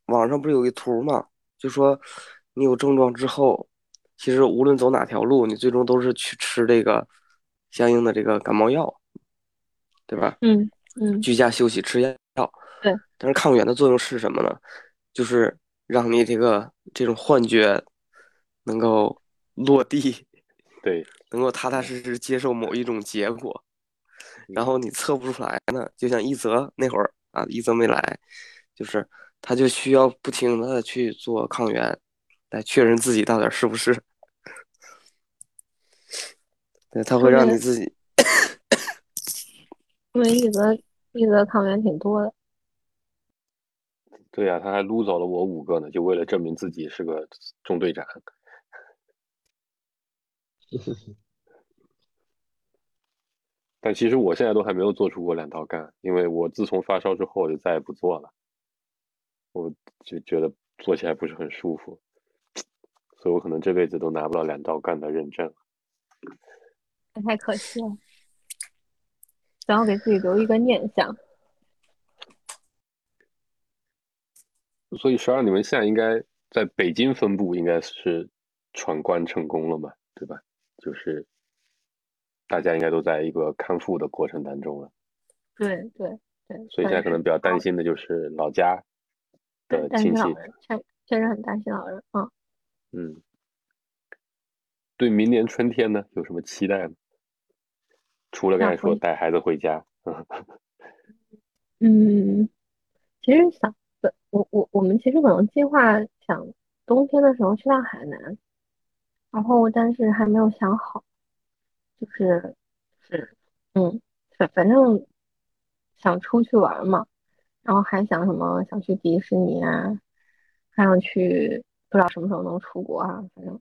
B: 网上不是有一图嘛，就说你有症状之后，其实无论走哪条路，你最终都是去吃这个相应的这个感冒药，对吧？
F: 嗯嗯，
B: 居家休息吃药。
F: 对。
B: 但是抗原的作用是什么呢？就是让你这个这种幻觉能够落地，
C: 对，
B: 能够踏踏实实接受某一种结果。然后你测不出来呢，就像一泽那会儿啊，一泽没来，就是他就需要不停的去做抗原，来确认自己到底是不是。[LAUGHS] 对，他会让你自己。[LAUGHS]
F: 因为一泽一泽抗原挺多的。
C: 对呀、他还撸走了我五个呢，就为了证明自己是个中队长。但其实我现在都还没有做出过两道杠，因为我自从发烧之后我就再也不做了，我就觉得做起来不是很舒服，所以我可能这辈子都拿不到两道杠的认证。
F: 那太可惜了，想要给自己留一个念想。[LAUGHS]
C: 所以十二，你们现在应该在北京分部应该是闯关成功了嘛，对吧？就是大家应该都在一个康复的过程当中了，
F: 对对对，
C: 所以现在可能比较担心的就是老家的亲戚，
F: 确确实很担心老人。嗯，
C: 嗯，对明年春天呢有什么期待吗？除了刚才说带孩子回家，
F: 嗯，其实想，我我我们其实可能计划想冬天的时候去趟海南，然后但是还没有想好，就是是嗯，反反正想出去玩嘛，然后还想什么想去迪士尼啊，还想去不知道什么时候能出国啊，反正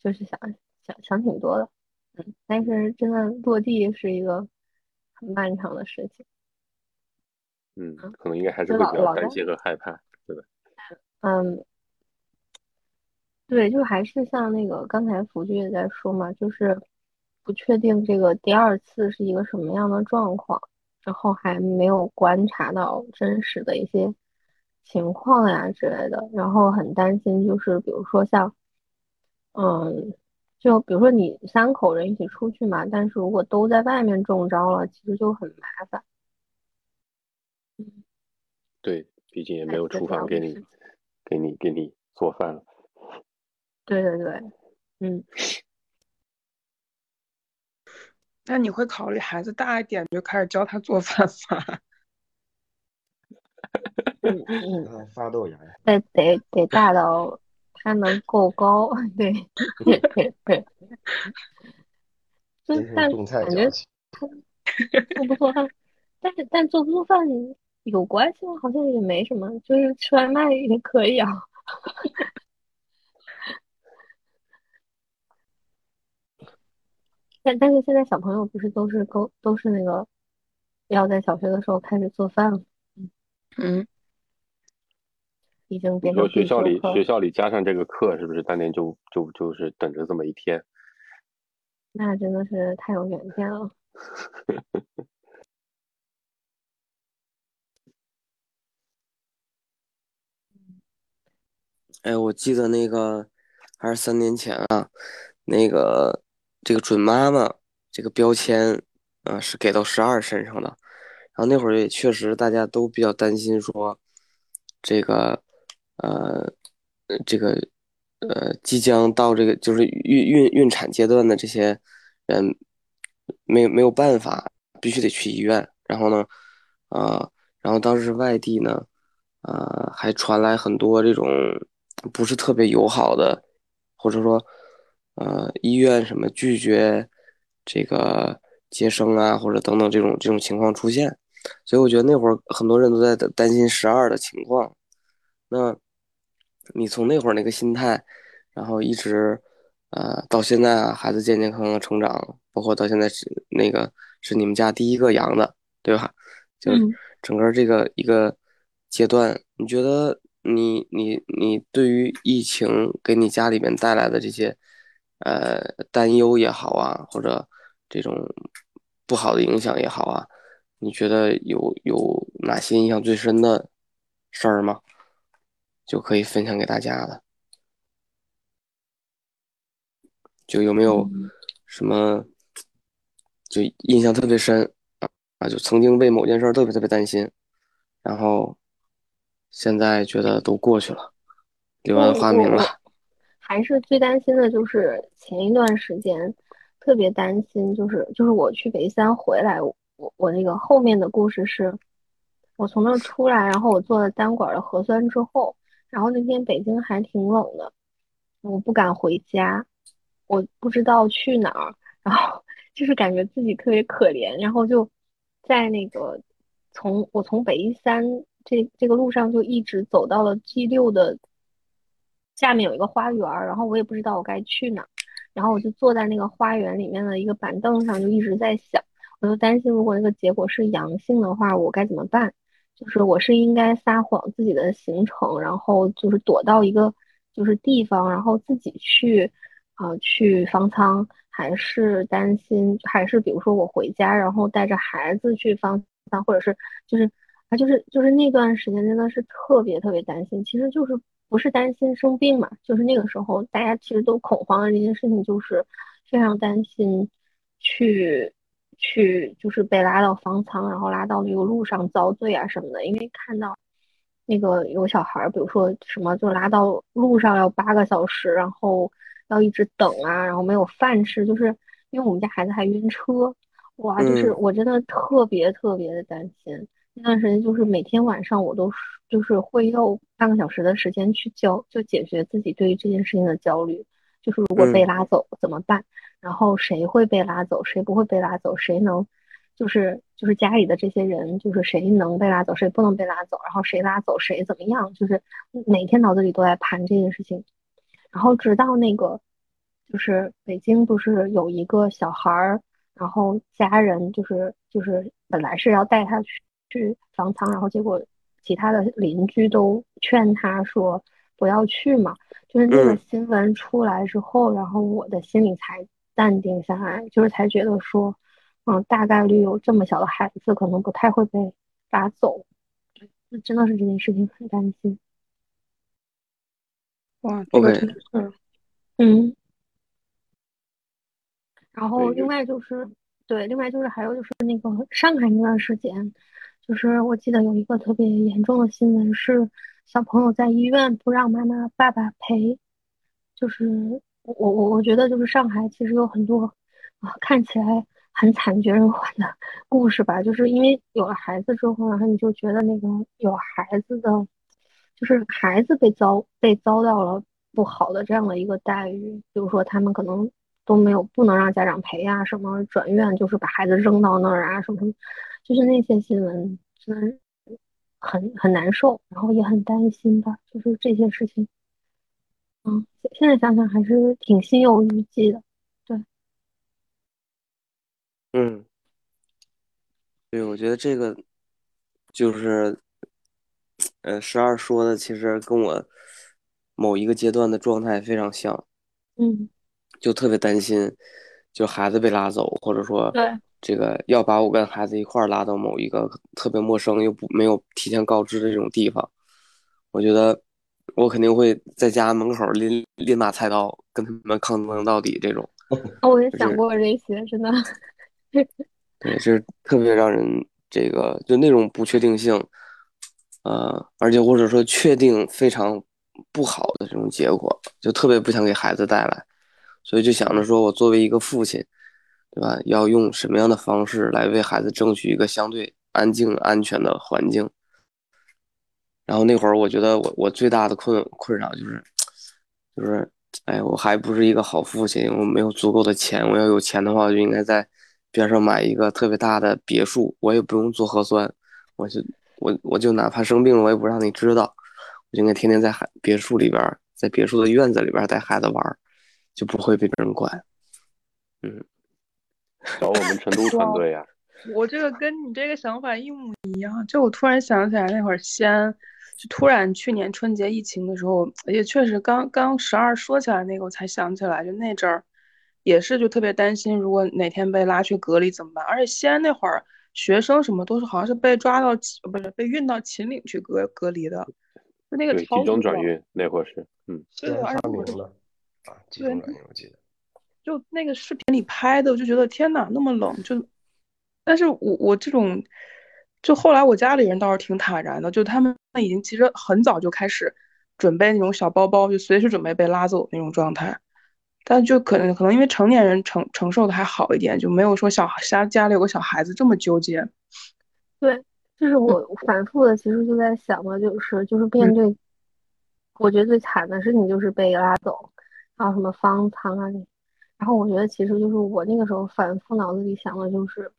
F: 就是想想想挺多的，嗯，但是真的落地是一个很漫长的事情。
C: 嗯，可能应该还是会比较担心和害怕，对吧？[LAUGHS]
F: 嗯，对，就还是像那个刚才福剧也在说嘛，就是不确定这个第二次是一个什么样的状况，然后还没有观察到真实的一些情况呀之类的，然后很担心，就是比如说像，嗯，就比如说你三口人一起出去嘛，但是如果都在外面中招了，其实就很麻烦。
C: 对，毕竟也没
F: 哎
C: 有厨房给你给你给你做饭了。
F: 对对对，嗯。
D: 那你会考虑孩子大一点就开始教他做饭吗？
F: 嗯 [LAUGHS] 嗯，
E: 嗯，发豆芽呀，
F: 得得得大到他能够高，[LAUGHS] 对对 [LAUGHS] 对对。就但
E: 是
F: 感觉。做不做饭，但是但做不做饭有关系吗？好像也没什么，就是吃外卖也可以啊。[LAUGHS] 但但是现在小朋友不是都是都都是那个要在小学的时候开始做饭了，
D: 嗯，
F: 已经
C: 你说
F: 变成
C: 学校里。学校里加上这个课，是不是当年就就就是等着这么一天？
F: 那真的是太有远见了。[LAUGHS]
B: 哎，我记得那个还是三年前啊，那个这个准妈妈这个标签啊是给到十二身上的，然后那会儿也确实大家都比较担心说这个呃这个呃即将到这个就是孕孕孕产阶段的这些人，没有没有办法，必须得去医院。然后呢，啊，然后当时外地呢，啊，还传来很多这种不是特别友好的，或者说，呃，医院什么拒绝这个接生啊，或者等等这种这种情况出现。所以我觉得那会儿很多人都在担心十二的情况。那，你从那会儿那个心态，然后一直，呃，到现在啊，孩子健健康康成长，包括到现在是那个是你们家第一个阳的，对吧？就整个这个一个阶段，你觉得你你你对于疫情给你家里面带来的这些，呃，担忧也好啊，或者这种不好的影响也好啊，你觉得有有哪些印象最深的事儿吗？就可以分享给大家了。就有没有
F: 嗯
B: 什么就印象特别深啊啊，就曾经为某件事儿特别特别担心，然后现在觉得都过去了，柳暗花明了。
F: 还是最担心的就是前一段时间特别担心，就是就是我去北三回来，我我那个后面的故事是，我从那儿出来，然后我做了单管的核酸之后，然后那天北京还挺冷的，我不敢回家，我不知道去哪儿，然后 [LAUGHS] 就是感觉自己特别可怜，然后就在那个从我从北一三这这个路上就一直走到了 G 六的下面有一个花园，然后我也不知道我该去哪儿，然后我就坐在那个花园里面的一个板凳上，就一直在想，我就担心如果那个结果是阳性的话，我该怎么办？就是我是应该撒谎自己的行程，然后就是躲到一个就是地方，然后自己去啊、去方舱，还是担心还是比如说我回家，然后带着孩子去方舱，或者是就是啊就是就是那段时间真的是特别特别担心，其实就是不是担心生病嘛，就是那个时候大家其实都恐慌的这件事情，就是非常担心去。去就是被拉到方舱，然后拉到那个路上遭罪啊什么的，因为看到那个有小孩儿，比如说什么就拉到路上要八个小时，然后要一直等啊，然后没有饭吃，就是因为我们家孩子还晕车，哇，就是
B: 嗯
F: 我真的特别特别的担心。那段时间就是每天晚上我都是就是会用半个小时的时间去焦，就解决自己对于这件事情的焦虑，就是如果被
B: 嗯
F: 拉走怎么办？然后谁会被拉走，谁不会被拉走，谁能，就是就是家里的这些人，就是谁能被拉走，谁不能被拉走，然后谁拉走谁怎么样，就是每天脑子里都在盘这件事情。然后直到那个，就是北京不是有一个小孩儿，然后家人就是就是本来是要带他去去方舱，然后结果其他的邻居都劝他说不要去嘛。就是那个
B: 嗯
F: 新闻出来之后，然后我的心里才淡定下来，就是才觉得说，嗯，大概率有这么小的孩子可能不太会被拉走，那真的是这件事情很担心。
D: 哇，这个
B: OK
D: 真的是，
F: 嗯，然后另外就是，对，另外就是还有就是那个上海那段时间，就是我记得有一个特别严重的新闻是，小朋友在医院不让妈妈爸爸陪，就是我我我觉得就是上海其实有很多啊看起来很惨绝人寰的故事吧，就是因为有了孩子之后，然后你就觉得那个有孩子的，就是孩子被遭被遭到了不好的这样的一个待遇，比如说他们可能都没有不能让家长陪啊，什么转院就是把孩子扔到那儿啊，什么什么，就是那些新闻真的很很难受，然后也很担心吧，就是这些事情。嗯，现在想想还是挺心有余悸的。对，
B: 嗯，对，我觉得这个就是，呃，十二说的，其实跟我某一个阶段的状态非常像，
F: 嗯，
B: 就特别担心，就孩子被拉走，或者说
F: 对，
B: 这个要把我跟孩子一块儿拉到某一个特别陌生又不没有提前告知的这种地方，我觉得我肯定会在家门口拎拎把菜刀跟他们抗争到底这种。[LAUGHS]
F: 哦我也
B: 就是
F: 想过这些，真的。
B: 对，就是特别让人这个就那种不确定性，呃，而且或者说确定非常不好的这种结果，就特别不想给孩子带来，所以就想着说我作为一个父亲，对吧？要用什么样的方式来为孩子争取一个相对安静、安全的环境？然后那会儿我觉得我我最大的困困扰就是，就是，哎，我还不是一个好父亲，我没有足够的钱，我要有钱的话，我就应该在边上买一个特别大的别墅，我也不用做核酸，我就我我就哪怕生病了，我也不让你知道。我就应该天天在海别墅里边，在别墅的院子里边带孩子玩，就不会被别人管。嗯，
C: 找我们成都 [LAUGHS] 团队呀。
D: 我这个跟你这个想法一模一样。就我突然想起来，那会儿西安，就突然去年春节疫情的时候，也确实刚刚十二说起来那个，我才想起来，就那阵儿也是就特别担心，如果哪天被拉去隔离怎么办？而且西安那会儿学生什么都是好像是被抓到，不是被运到秦岭去隔隔离的。就那个
C: 集中转运那会儿是，嗯，
D: 对，而且
E: 明了啊，集中转运我记得，
D: 就那个视频里拍的，我就觉得天哪，那么冷，就，但是我我这种，就后来我家里人倒是挺坦然的，就他们已经其实很早就开始准备那种小包包，就随时准备被拉走那种状态，但就可能可能因为成年人承承受的还好一点，就没有说小家家里有个小孩子这么纠结，
F: 对。就是我反复的，其实就在想的，就是就是面对，我觉得最惨的是你就是被拉走，然后什么方舱啊，然后我觉得其实就是我那个时候反复脑子里想的就是，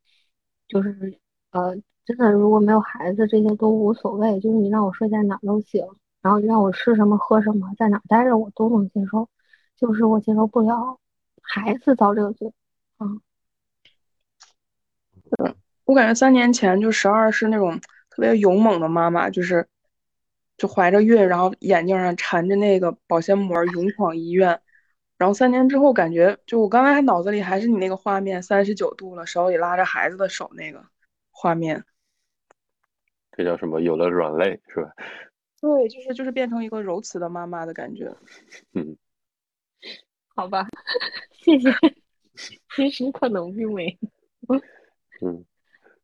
F: 就是呃，真的如果没有孩子，这些都无所谓，就是你让我睡在哪都行，然后让我吃什么喝什么，在哪待着我都能接受，就是我接受不了孩子遭这个罪，嗯。
D: 我感觉三年前就十二是那种特别勇猛的妈妈，就是就怀着孕，然后眼睛上缠着那个保鲜膜，勇闯医院。然后三年之后，感觉就我刚才脑子里还是你那个画面，三十九度了，手里拉着孩子的手那个画面。
C: 这叫什么？有了软肋是吧？
D: 对，就是就是变成一个柔慈的妈妈的感觉。[LAUGHS]
C: 嗯，
F: 好吧，谢谢。其实可能并没。[LAUGHS]
C: 嗯。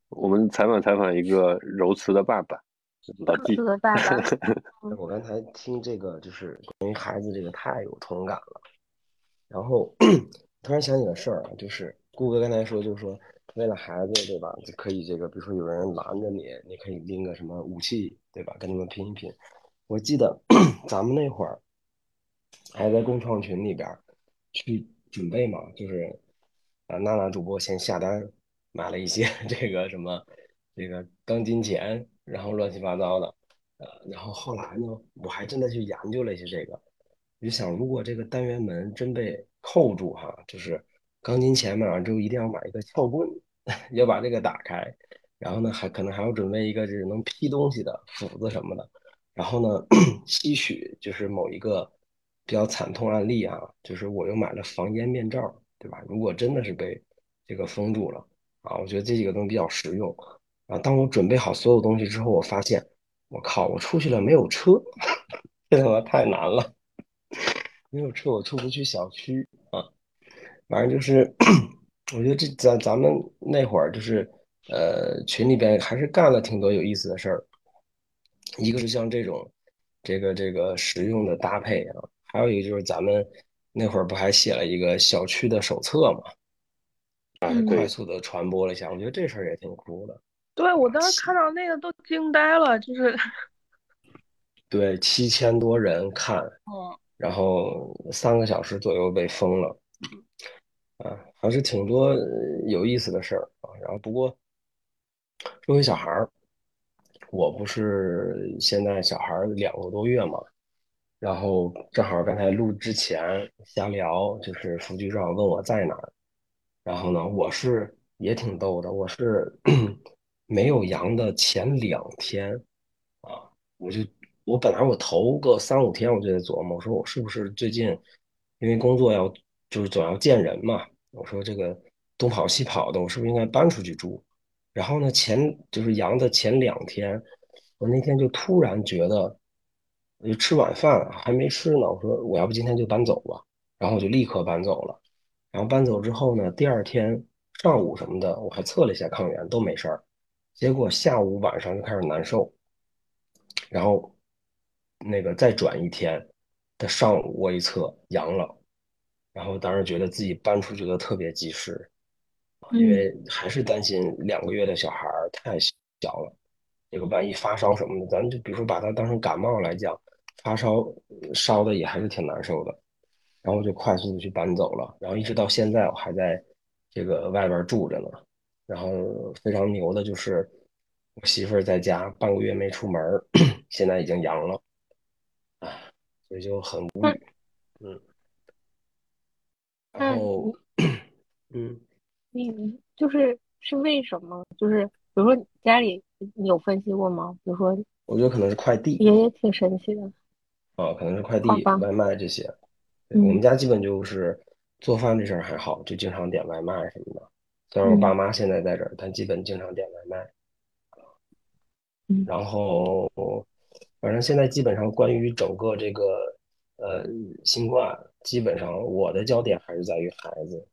C: 我们采访采访一个柔慈的爸爸。
F: 柔慈的爸爸。[LAUGHS]
E: 我刚才听这个，就是关于孩子这个太有同感了。然后 [CLEARS THROAT] 突然想起个事儿啊，就是顾哥刚才说，就是说为了孩子，对吧？就可以这个，比如说有人拦着你，你可以拎个什么武器，对吧？跟他们拼一拼。我记得 [COUGHS] 咱们那会儿还在共创群里边去准备嘛，就是啊，娜娜主播先下单。买了一些 [LAUGHS] 这个什么，这个钢筋钱，然后乱七八糟的，呃，然后后来呢，我还真的去研究了一些这个，我就想，如果这个单元门真被扣住哈，就是钢筋钱买完之后一定要买一个撬棍，[LAUGHS] 要把这个打开，然后呢，还可能还要准备一个就是能劈东西的斧子什么的，然后呢，[CLEARS THROAT] 吸取就是某一个比较惨痛案例啊，就是我又买了防烟面罩，对吧？如果真的是被这个封住了。啊，我觉得这几个东西比较实用。啊，当我准备好所有东西之后，我发现，我靠，我出去了没有车，[LAUGHS] 这他妈太难了。[LAUGHS] 没有车，我出不去小区啊。反正就是，我觉得这咱咱们那会儿就是，呃，群里边还是干了挺多有意思的事儿。一个是像这种，这个这个实用的搭配啊，还有一个就是咱们那会儿不还写了一个小区的手册嘛。啊快速的传播了一下，我觉得这事儿也挺酷的。
D: 对我当时看到那个都惊呆了，就是
E: 对七千多人看，
D: 嗯，
E: 然后三个小时左右被封了，啊，还是挺多有意思的事儿啊。然后不过说回小孩儿，我不是现在小孩两个多月嘛，然后正好刚才录之前瞎聊，就是副局长问我在哪儿。然后呢，我是也挺逗的，我是 [CLEARS THROAT] 没有阳的前两天啊，我就我本来我头个三五天我就在琢磨，我说我是不是最近因为工作要就是总要见人嘛，我说这个东跑西跑的，我是不是应该搬出去住？然后呢，前就是阳的前两天，我那天就突然觉得，我就吃晚饭还没吃呢，我说我要不今天就搬走吧，然后我就立刻搬走了。然后搬走之后呢，第二天上午什么的，我还测了一下抗原，都没事儿。结果下午晚上就开始难受，然后那个再转一天，他上午我一测阳了，然后当时觉得自己搬出去的特别及时，因为还是担心两个月的小孩太小了，这个万一发烧什么的，咱们就比如说把他当成感冒来讲，发烧烧的也还是挺难受的，然后就快速的去搬走了，然后一直到现在我还在这个外边住着呢，然后非常牛的就是我媳妇儿在家半个月没出门，[COUGHS] 现在已经阳了，啊，所以就很无语，嗯，然
F: 那
E: 后嗯。
F: 你你就是是为什么？就是比如说家里你有分析过吗？比如说
E: 我觉得可能是快递
F: 也也挺神奇的。
E: 啊，可能是快递、外卖这些。对
F: 嗯
E: 我们家基本就是做饭这事儿还好，就经常点外卖什么的。虽然我爸
F: 嗯
E: 妈现在在这儿，但基本经常点外卖。
F: 嗯
E: 然后，反正现在基本上关于整个这个呃新冠，基本上我的焦点还是在于孩子，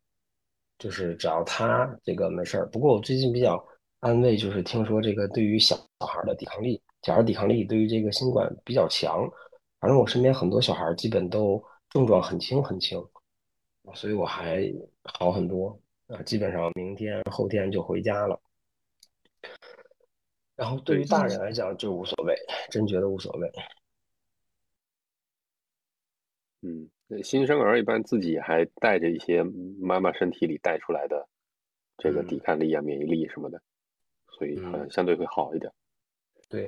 E: 就是只要他这个没事儿。不过我最近比较安慰，就是听说这个对于小小孩儿的抵抗力，小孩抵抗力对于这个新冠比较强。反正我身边很多小孩儿基本都症状很轻很轻，所以我还好很多啊，基本上明天后天就回家了。然后对于大人来讲就无所谓，真觉得无所谓。
C: 嗯，新生儿一般自己还带着一些妈妈身体里带出来的这个
E: 嗯
C: 抵抗力啊、免疫力什么的，所以好像
E: 嗯
C: 相对会好一点。
E: 对，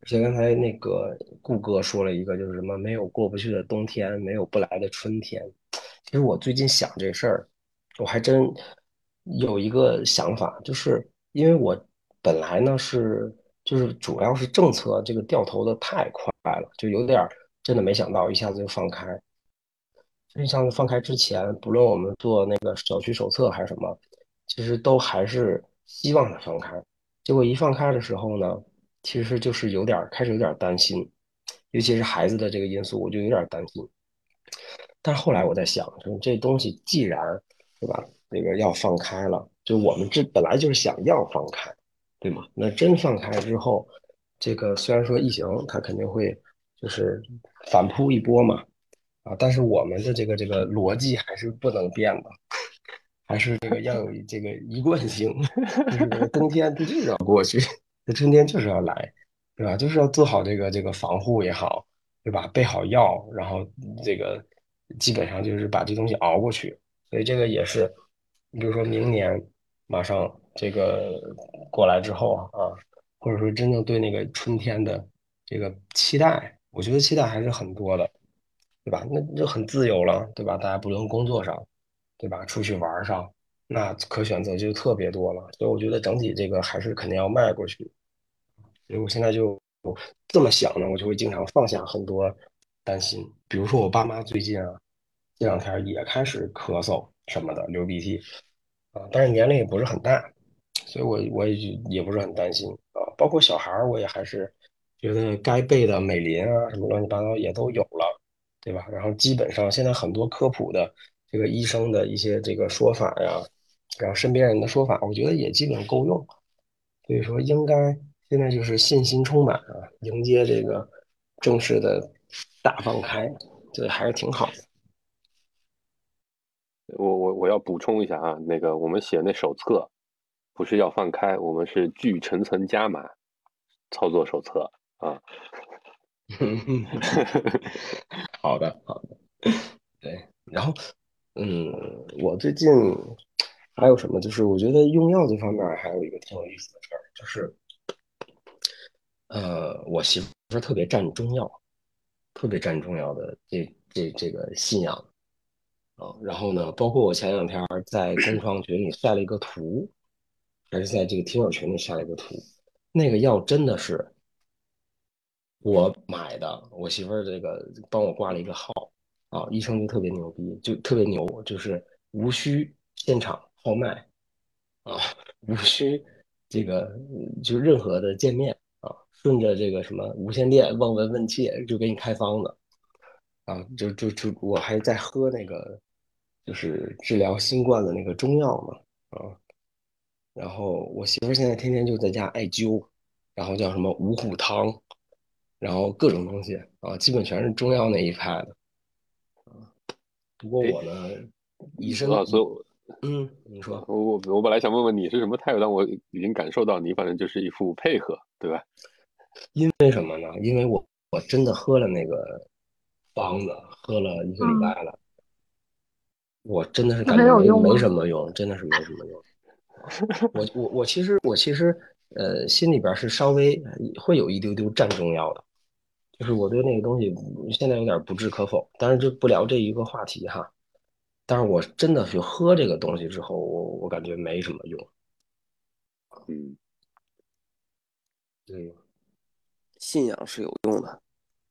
E: 而且刚才那个顾哥说了一个，就是什么没有过不去的冬天，没有不来的春天。其实我最近想这事儿，我还真有一个想法，就是因为我本来呢是就是主要是政策这个掉头的太快了，就有点儿真的没想到一下子就放开。就像放开之前，不论我们做那个小区手册还是什么，其实都还是希望它放开。结果一放开的时候呢，其实就是有点开始有点担心，尤其是孩子的这个因素，我就有点担心。但是后来我在想，就这东西既然对吧，那个要放开了，就我们这本来就是想要放开，对吗？那真放开之后，这个虽然说疫情它肯定会就是反扑一波嘛，啊，但是我们的这个这个逻辑还是不能变的，还是这个要有这个一贯性，[LAUGHS] 就是冬天它就是要过去，这春天就是要来，对吧？就是要做好这个这个防护也好，对吧？备好药，然后这个基本上就是把这东西熬过去。所以这个也是，你比如说明年马上这个过来之后啊，或者说真正对那个春天的这个期待，我觉得期待还是很多的，对吧？那就很自由了，对吧？大家不论工作上，对吧？出去玩上，那可选择就特别多了。所以我觉得整体这个还是肯定要迈过去。所以我现在就这么想呢，我就会经常放下很多担心。比如说我爸妈最近啊，这两天也开始咳嗽什么的，流鼻涕啊，但是年龄也不是很大，所以我我也就也不是很担心啊。包括小孩儿，我也还是觉得该备的美林啊什么乱七八糟也都有了，对吧？然后基本上现在很多科普的这个医生的一些这个说法呀，然后身边人的说法，我觉得也基本够用。所以说，应该现在就是信心充满啊，迎接这个正式的大放开，这还是挺好的。
C: 我我我要补充一下啊，那个我们写那手册不是要放开，我们是聚层层加码操作手册啊。[LAUGHS]
E: 好的，好的，对。然后，嗯，我最近还有什么？就是我觉得用药这方面还有一个挺有意思的事儿，就是，呃，我媳妇儿特别占中药，特别占中药的这这这个信仰啊。然后呢，包括我前两天在工创群里晒了一个图，还是在这个听友群里晒了一个图，那个药真的是。我买的，我媳妇儿这个帮我挂了一个号啊，医生就特别牛逼，就特别牛，就是无需现场号脉啊，无需这个就任何的见面啊，顺着这个什么无线电望闻问切就给你开方子啊，就就就我还在喝那个就是治疗新冠的那个中药嘛啊，然后我媳妇儿现在天天就在家艾灸，然后叫什么五谷汤。然后各种东西啊，基本全是中药那一派的。啊，不过我呢，医生
C: 啊，所以
E: 嗯，你说，
C: 我我我本来想问问你是什么态度，但我已经感受到你反正就是一副配合，对吧？
E: 因为什么呢？因为我我真的喝了那个方子，喝了一个礼拜了，我真的是感觉没没
F: 用吗
E: 什么用，真的是没什么用。我我我其实我其实呃心里边是稍微会有一丢丢占中药的，就是我对那个东西现在有点不置可否，但是就不聊这一个话题哈。但是我真的去喝这个东西之后，我我感觉没什么用。
C: 嗯，
E: 对，
B: 信仰是有用的，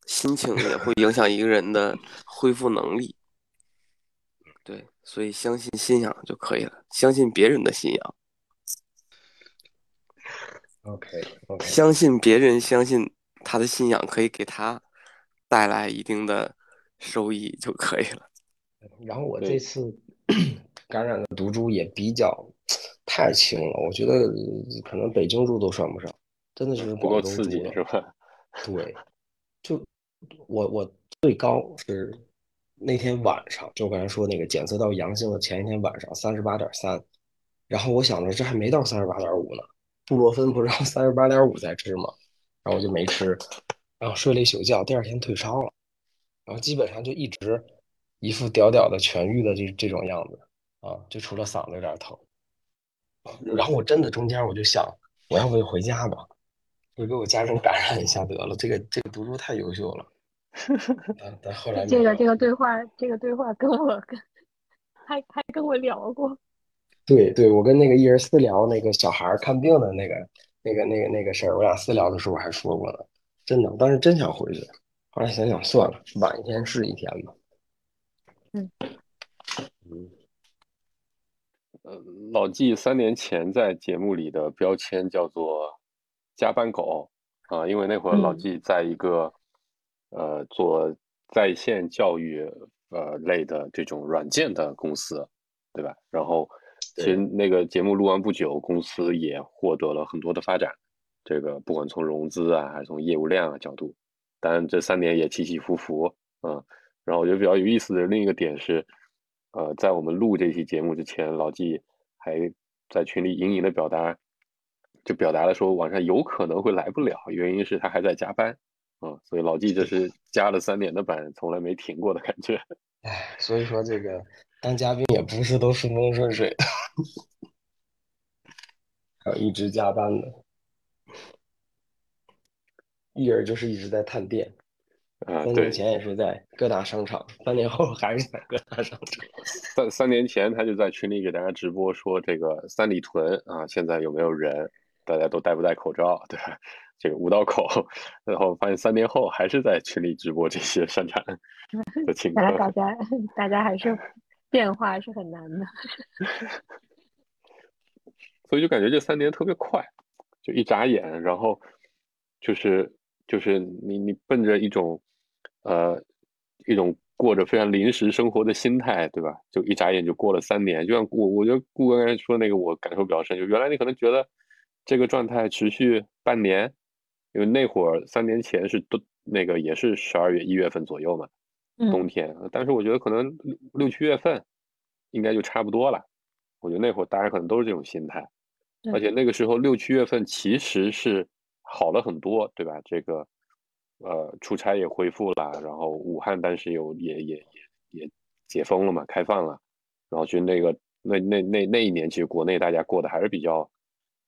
B: 心情也会影响一个人的恢复能力。对，所以相信信仰就可以了，相信别人的信仰
E: ，OK OK，
B: 相信别人，相信他的信仰可以给他带来一定的收益就可以了。
E: 然后我这次 [CLEARS THROAT] 感染的毒株也比较 [TSK] 太轻了，我觉得呃可能北京猪都算不上，真的就是
C: 不够刺激。是吧？
E: 对，就我我最高是那天晚上，就我刚才说那个检测到阳性的前一天晚上三十八点三，然后我想着这还没到三十八点五呢，布洛芬不是要三十八点五再吃吗？然后我就没吃，然后睡了一宿觉，第二天退烧了，然后基本上就一直一副屌屌的痊愈的这这种样子啊，就除了嗓子有点疼。然后我真的中间我就想，我要不就回家吧，就给我家人感染一下得了。这个这个毒株太优秀了，[LAUGHS] 但但后来
F: 这个这个对话，这个对话跟我跟还还跟我聊过，
E: 对对，我跟那个一人私聊那个小孩看病的那个那个那个那个事儿，我俩私聊的时候我还说过呢，真的，我当时真想回去，后来想想算了，晚一天是一天吧。
F: 嗯
E: 嗯，
C: 呃，老纪三年前在节目里的标签叫做“加班狗”啊，因为那会儿老
F: 嗯
C: 纪在一个呃做在线教育呃类的这种软件的公司，对吧？然后其实那个节目录完不久，公司也获得了很多的发展，这个不管从融资啊，还是从业务量啊角度，当然这三年也起起伏伏，嗯。然后我觉得比较有意思的另一个点是，呃，在我们录这期节目之前，老纪还在群里隐隐的表达，就表达了说晚上有可能会来不了，原因是他还在加班，啊、所以老纪这是加了三年的班，从来没停过的感觉。
E: 唉，所以说这个当嘉宾也不是都顺风顺水的，还有一直加班的，一人就是一直在探店。
C: 啊、对
E: 三年，前也是在各大商场，三年后还是在各大商场。[LAUGHS]
C: 三三年前他就在群里给大家直播说这个三里屯啊，现在有没有人？大家都戴不戴口罩，[LAUGHS] 对？这个五道口，然后发现三年后还是在群里直播这些商场的情况。
F: 大家大家还是变化是很难的。[LAUGHS]
C: 所以就感觉这三年特别快，就一眨眼，然后就是就是你你奔着一种呃一种过着非常临时生活的心态，对吧？就一眨眼就过了三年。就像我我觉得顾哥刚才说那个，我感受比较深，就原来你可能觉得这个状态持续半年，因为那会儿三年前是都那个也是十二月一月份左右嘛，冬
F: 嗯
C: 天，但是我觉得可能六六七月份应该就差不多了。我觉得那会儿大家可能都是这种心态。而且那个时候六七月份其实是好了很多，对吧？这个呃出差也恢复了，然后武汉当时有也也也也解封了嘛，开放了，然后就那个那那那那一年，其实国内大家过得还是比较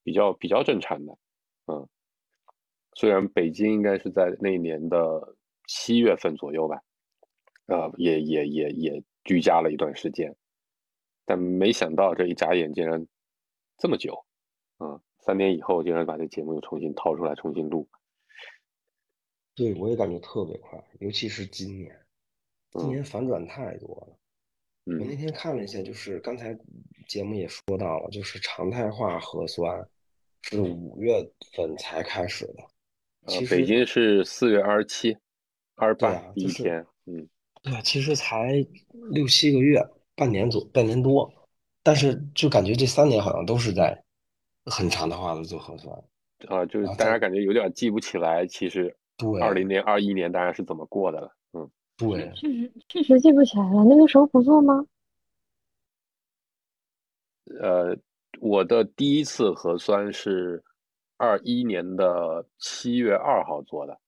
C: 比较比较正常的，嗯，虽然北京应该是在那一年的七月份左右吧，呃，也也也也居家了一段时间，但没想到这一眨眼竟然这么久。嗯，三年以后竟然把这节目又重新掏出来重新录，
E: 对，我也感觉特别快，尤其是今年，今
C: 嗯
E: 年反转太多了。我那
C: 嗯
E: 天看了一下，就是刚才节目也说到了，就是常态化核酸是五月份才开始的。
C: 呃
E: 其，实
C: 北京是四月二十七、二十八一天，嗯
E: 对啊，其实才六七个月，半年左半年多，但是就感觉这三年好像都是在很长的话的做核酸。
C: 啊，就是大家感觉有点记不起来，其实
E: 对
C: 二零年、二一年大家是怎么过的了。嗯，
E: 对，
F: 确实确实记不起来了，那个时候不做吗？
C: 呃，我的第一次核酸是二一年的七月二号做的，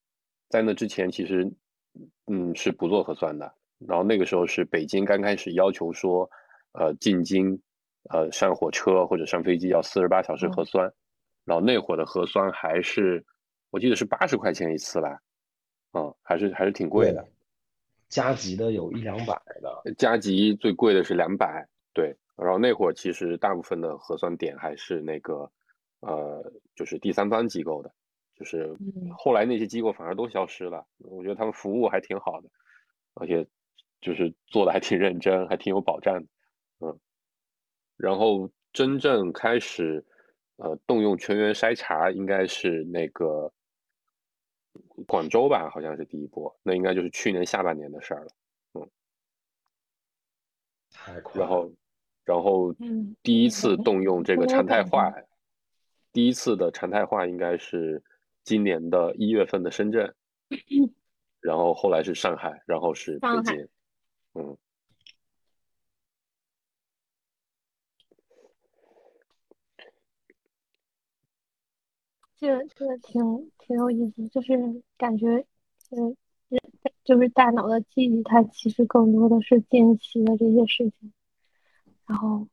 C: 在那之前其实嗯是不做核酸的。然后那个时候是北京刚开始要求说，呃，进京呃上火车或者上飞机要四十八小时核酸，然后那会儿的核酸还是我记得是八十块钱一次吧，嗯，还是还是挺贵的。
E: 加急的有一两百的，
C: 加急最贵的是两百，对。然后那会儿其实大部分的核酸点还是那个，呃，就是第三方机构的，就是后来那些机构反而都消失了。我觉得他们服务还挺好的，而且就是做的还挺认真，还挺有保障的，嗯。然后真正开始呃动用全员筛查，应该是那个广州吧，好像是第一波，那应该就是去年下半年的事儿了，嗯。
E: 太快。
C: 然后。然后第一次动用这个常态化，第一次的常态化应该是今年的一月份的深圳，[CLEARS THROAT] 然后后来是上海，然后是北京，嗯。
F: 这个这个挺挺有意思，就是感觉，嗯，就是大脑的记忆，它其实更多的是近期的这些事情。然后，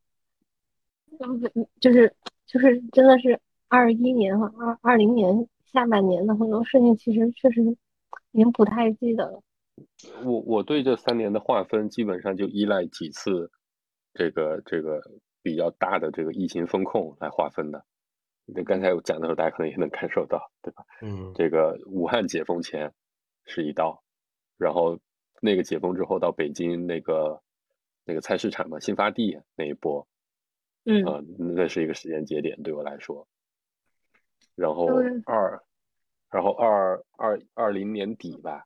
F: 就是就是真的是二一年和二二零年下半年的很多事情，其实确实已经不太记得了。
C: 我我对这三年的划分，基本上就依赖几次这个这个比较大的这个疫情风控来划分的。那刚才我讲的时候，大家可能也能感受到，对吧？
E: 嗯。
C: 这个武汉解封前是一道，然后那个解封之后到北京那个。那个菜市场嘛，新发地那一波，
F: 嗯，
C: 啊，那是一个时间节点对我来说。然后二，然后二二二零年底吧，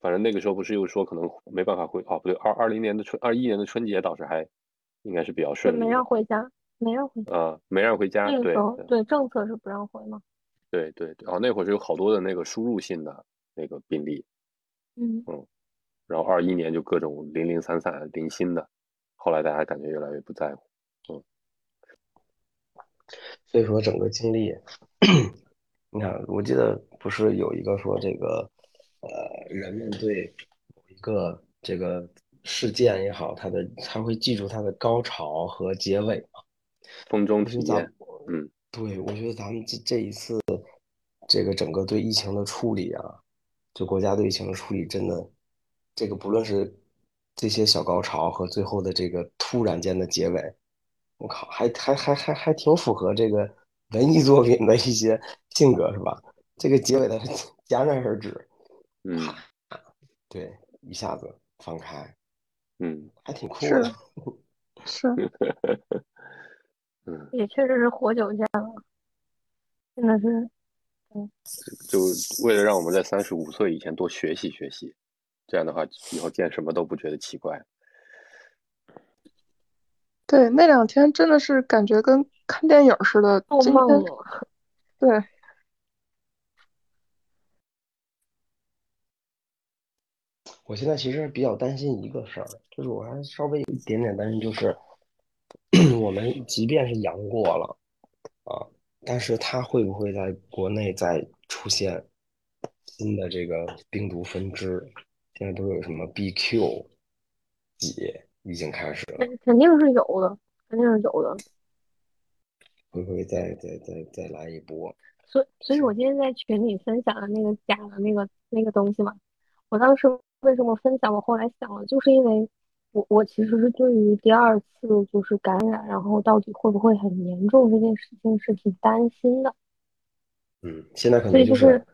C: 反正那个时候不是又说可能没办法回，哦不对，二二零年的春二一年的春节倒是还应该是比较顺利，
F: 没让回家，没让回
C: 家，啊，没让回家，对
F: 对，政策是不让回吗？
C: 对对对，哦，那会儿是有好多的那个输入性的那个病例，
F: 嗯
C: 嗯。然后二一年就各种零零散散零星的，后来大家感觉越来越不在乎，嗯，
E: 所以说整个经历，你看，我记得不是有一个说这个，呃，人们对某一个这个事件也好，它的他会记住它的高潮和结尾嘛，
C: 风中体验，嗯，
E: 对，我觉得咱们这这一次这个整个对疫情的处理啊，就国家对疫情的处理真的。这个不论是这些小高潮和最后的这个突然间的结尾，我靠，还还还还还挺符合这个文艺作品的一些性格，是吧？这个结尾的 [LAUGHS] 戛然而止，
C: 嗯，
E: 对，一下子放开，
C: 嗯，
E: 还挺酷的，
D: 是，[LAUGHS]
C: 嗯，
F: 也确实是活久见了，真的是，嗯，
C: 就为了让我们在三十五岁以前多学习学习。这样的话，以后见什么都不觉得奇怪。
D: 对，那两天真的是感觉跟看电影似的。
F: 做梦 [LAUGHS]
D: 对。
E: 我现在其实比较担心一个事儿，就是我还稍微有一点点担心，就是 [CLEARS THROAT] 我们即便是阳过了啊，但是它会不会在国内再出现新的这个病毒分支？现在都有什么 BQ 几已经开始了，
F: 肯定是有的，肯定是有的。
E: 会不会再再再再来一波？
F: 所以，所以我今天在群里分享的那个假的那个那个东西嘛，我当时为什么分享？我后来想了，就是因为我我其实是对于第二次就是感染，然后到底会不会很严重这件事情是挺担心的。
E: 嗯，现在可能
F: 所以就是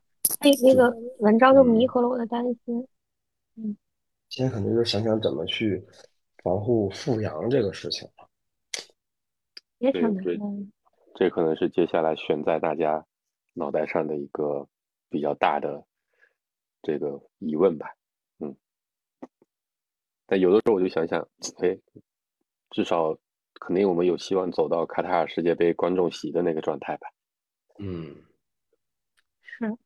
F: 那那个文章就弥合了我的担心。嗯，
E: 现在可能就是想想怎么去防护复阳这个事情了。
F: 也挺
C: 难的，这可能是接下来悬在大家脑袋上的一个比较大的这个疑问吧。嗯，但有的时候我就想想，哎，至少肯定我们有希望走到卡塔尔世界杯观众席的那个状态吧。
E: 嗯，
F: 是。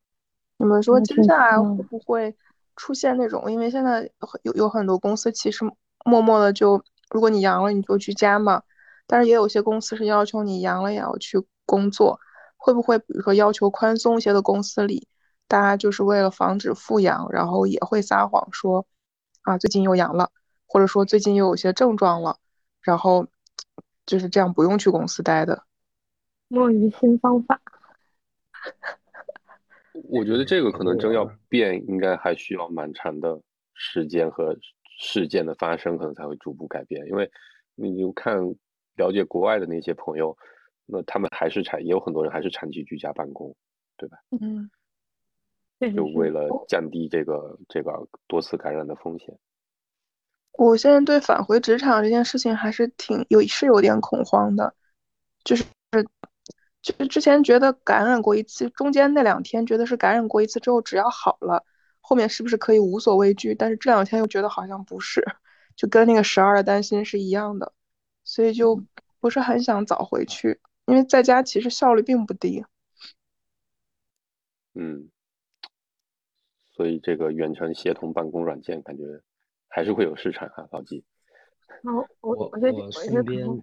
D: 你们说接下来会不会出现那种？因为现在有有很多公司其实默默的就，如果你阳了你就居家嘛，但是也有些公司是要求你阳了也要去工作，会不会比如说要求宽松一些的公司里，大家就是为了防止复阳，然后也会撒谎说啊最近又阳了，或者说最近又有些症状了，然后就是这样不用去公司待的。
F: 摸鱼新方法。
C: 我觉得这个可能真要变，应该还需要蛮长的时间和事件的发生，可能才会逐步改变。因为你就看了解国外的那些朋友，那他们还是长，也有很多人还是长期居家办公，
F: 对吧？嗯
C: 就为了降低这个这个多次感染的风险。
D: 我现在对返回职场这件事情还是挺有是有点恐慌的，就是就是之前觉得感染过一次，中间那两天觉得是感染过一次之后只要好了，后面是不是可以无所畏惧？但是这两天又觉得好像不是，就跟那个十二的担心是一样的，所以就不是很想早回去，因为在家其实效率并不低。
C: 嗯，所以这个远程协同办公软件感觉还是会有市场啊，老季。
F: 然后我
E: 我
F: 我
E: 身边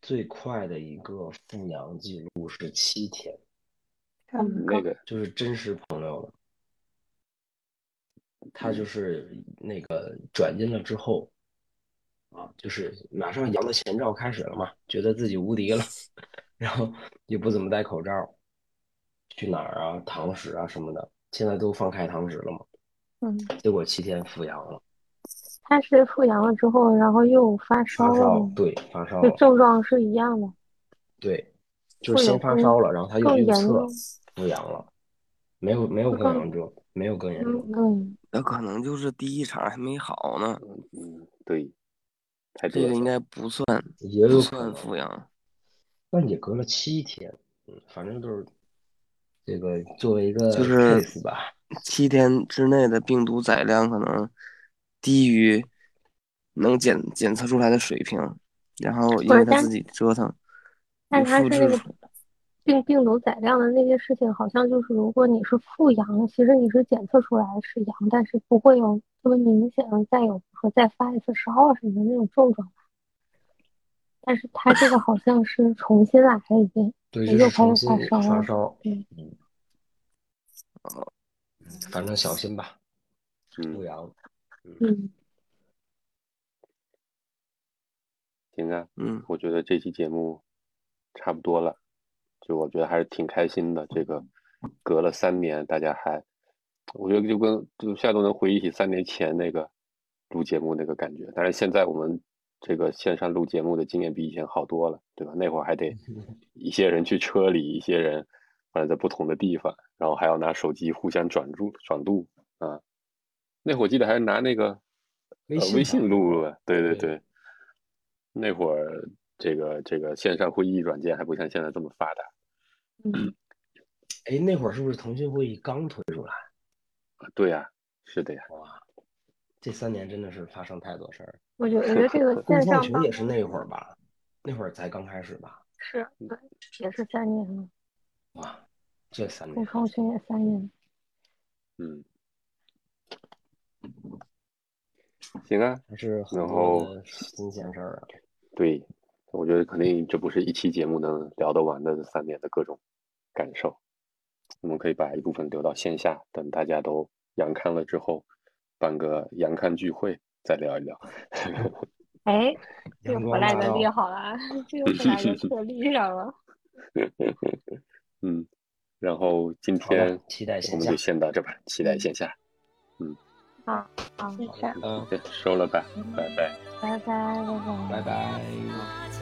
E: 最快的一个复阳记录是七天，
D: 嗯，
C: 那个
E: 就是真实朋友了。他
F: 嗯。
E: 就是那个转阴了之后，啊，就是马上阳的前兆开始了嘛，觉得自己无敌了，[LAUGHS] 然后也不怎么戴口罩，去哪儿啊，堂食啊什么的，现在都放开堂食了嘛，
D: 嗯，
E: 结果七天复阳了，
F: 他是复阳了之后，然后又发烧了
E: 发烧，对，发烧
F: 症状是一样的。
E: 对，就是先发烧了，然后他又预测复阳了，没有没有
F: 会更
E: 更严重，没有更严重
B: 那可能就是第一场还没好呢，
C: 嗯，对，太
B: 这个应。该不算
E: 也
B: 不算
E: 能，
B: 复阳。
E: 但也隔了七天，嗯，反正都是这个作为一个
B: 就是
E: case 吧，
B: 七天之内的病毒载量可能低于能检检测出来的水平，然后因为他自己折腾，
F: 但
B: 你复
F: 它是那个
B: 制出
F: 病病毒载量的那些事情，好像就是如果你是复阳，其实你是检测出来是阳，但是不会有特别明显的再有说再发一次烧啊什么的那种症状吧。但是他这个好像是重新来了一遍，
E: 对，
F: 又开
E: 就是重新
F: 始发烧了。
E: 发烧，
F: 嗯
E: 嗯，反正小心吧，
C: 嗯
E: 复阳，
F: 嗯，
C: 行啊，
B: 嗯，
C: 我觉得这期节目差不多了，就我觉得还是挺开心的。这个隔了三年，大家还，我觉得就跟就现在都能回忆起三年前那个录节目那个感觉。但是现在我们这个线上录节目的经验比以前好多了，对吧？那会儿还得 [LAUGHS] 一些人去车里，一些人反正在不同的地方，然后还要拿手机互相转录转录啊。那会儿记得还是拿那个
E: 微信吧
C: 呃微信录了，对对
E: 对
C: 对。那会儿这个这个线上会议软件还不像现在这么发达。
E: 嗯哎，那会儿是不是腾讯会议刚推出来？
C: 啊对呀、是的呀。
E: 哇，这三年真的是发生太多事儿。
F: 我觉得我觉得这个
E: 共
F: 线上 [LAUGHS]
E: 群也是那会儿吧，那会儿才刚开始吧。
F: 是对，也是三年了，
E: 哇，这三
F: 共
E: 年，
F: 创群也三年。
C: 嗯，行啊，
E: 还是很多
C: 然后
E: 新鲜事儿啊。
C: 对，我觉得肯定这不是一期节目能聊得完的这三年的各种感受。我们可以把一部分留到线下，等大家都阳康了之后，办个阳康聚会再聊一聊。[LAUGHS]
F: 哎，[LAUGHS] 这个回来的
E: 光大道
F: 立好了，啊，这个回来的可立上了。[LAUGHS]
C: 嗯，然后今
E: 好的
C: 天
E: 期待线下
C: 我们就先到这吧，期待线下。
F: 嗯好，好，
D: 一下。
E: 嗯，
C: 对，收了吧，拜拜。
F: 拜拜，拜拜，
E: 拜拜。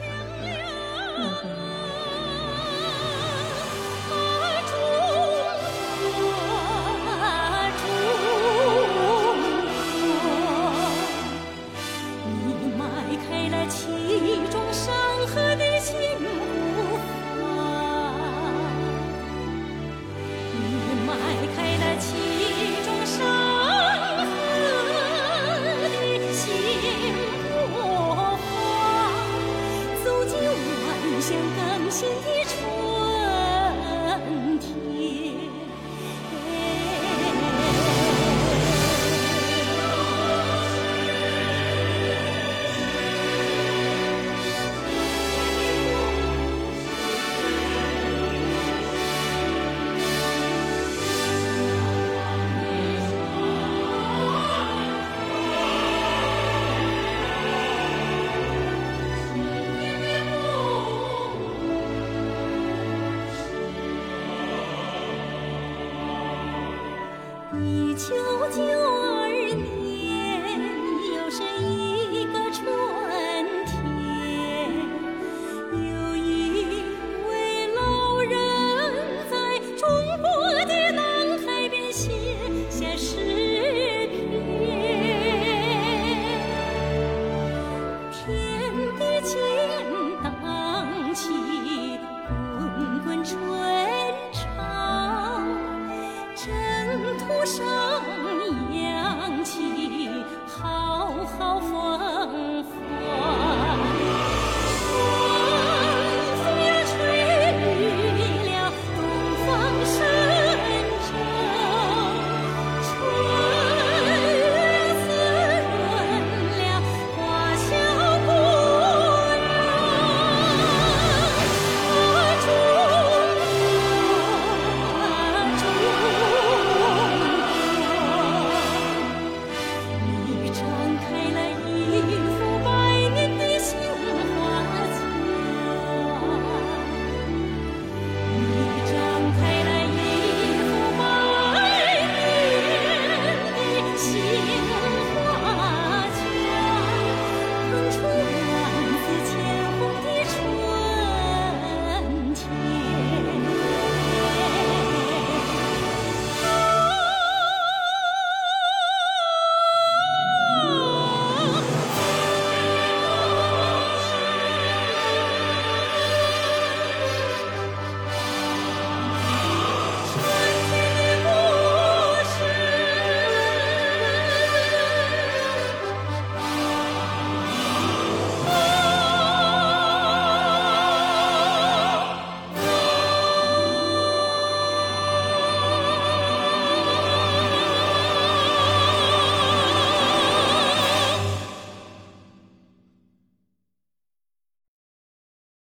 A: 求救。